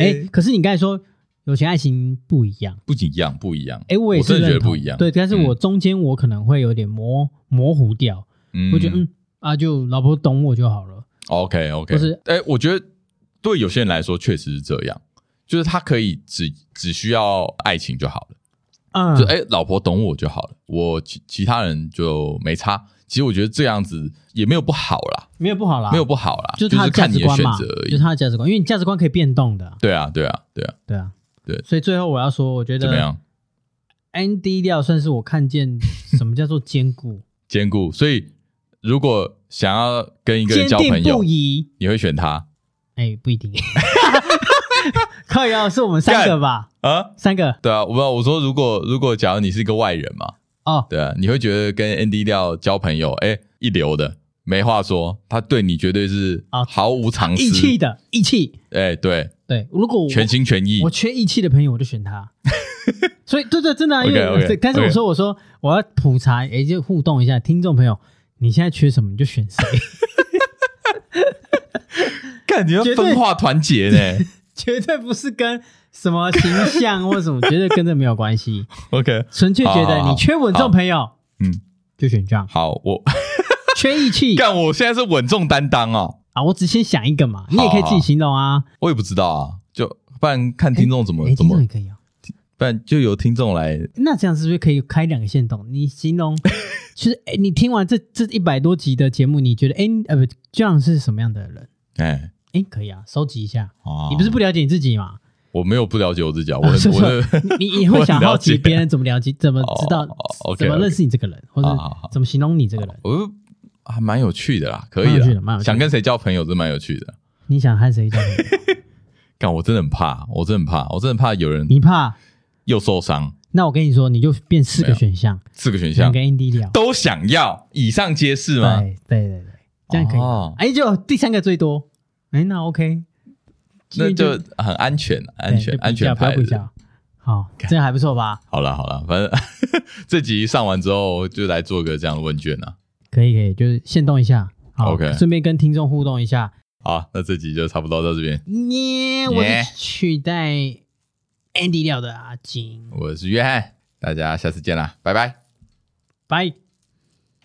哎，可是你刚才说友情爱情不一样，不一样不一样，哎，我也是觉得不一样，对，但是我中间我可能会有点模模糊掉，我觉得嗯啊，就老婆懂我就好了，OK OK，就是哎，我觉得对有些人来说确实是这样，就是他可以只只需要爱情就好了。嗯，就哎、欸，老婆懂我就好了，我其其他人就没差。其实我觉得这样子也没有不好啦，没有不好啦，没有不好啦，就是他的价值观嘛，就是他的价值观，因为你价值观可以变动的。对啊，对啊，对啊，对啊，对。所以最后我要说，我觉得怎么样？Andy 调算是我看见什么叫做坚固，(laughs) 坚固。所以如果想要跟一个人交朋友，你会选他？哎、欸，不一定。(laughs) 靠腰是我们三个吧？啊，三个。对啊，我我说如果如果假如你是一个外人嘛，哦，对啊，你会觉得跟 Andy 调交朋友，哎，一流的，没话说，他对你绝对是毫无藏私，义气的义气。哎，对对，如果我全心全意，我缺义气的朋友，我就选他。(laughs) 所以对对，真的啊，因为但是我说我说我要普查，哎，就互动一下，听众朋友，你现在缺什么，你就选谁。(laughs) (laughs) 看你要分化团结呢。(laughs) 绝对不是跟什么形象或什么，(laughs) 绝对跟这没有关系。OK，纯粹觉得你缺稳重朋友，嗯，就选这样。好，我缺义气。干，我现在是稳重担当哦。啊，我只先想一个嘛，你也可以自己形容啊。我也不知道啊，就不然看听众怎么怎么。可以啊，不然就有听众来。那这样是不是可以开两个线动？你形容，其实哎，你听完这这一百多集的节目，你觉得哎呃不，这样是什么样的人？哎。哎，可以啊，收集一下。你不是不了解你自己吗？我没有不了解我自己，我我 (laughs) 你你会想好奇别人怎么了解，怎么知道，怎么认识你这个人，或者怎么形容你这个人？我还蛮有趣的啦，可以的，蛮有趣。想跟谁交朋友是蛮有趣的。你想和谁交朋友？(laughs) 干，我真的很怕，我真的很怕，我真的怕有人。你怕又受伤？那我跟你说，你就变四个选项，四个选项跟 Andy 聊都想要，以上皆是吗？对对对对，这样可以。哎，就第三个最多。哎，那 OK，那就很安全，安全，安全牌的。好，(laughs) 这样还不错吧？好了好了，反正 (laughs) 这集上完之后，就来做个这样的问卷呢。可以可以，就是现动一下，OK，顺便跟听众互动一下。好，那这集就差不多到这边。耶，我取代 Andy 料的阿金，我是约翰，大家下次见啦，拜拜，拜。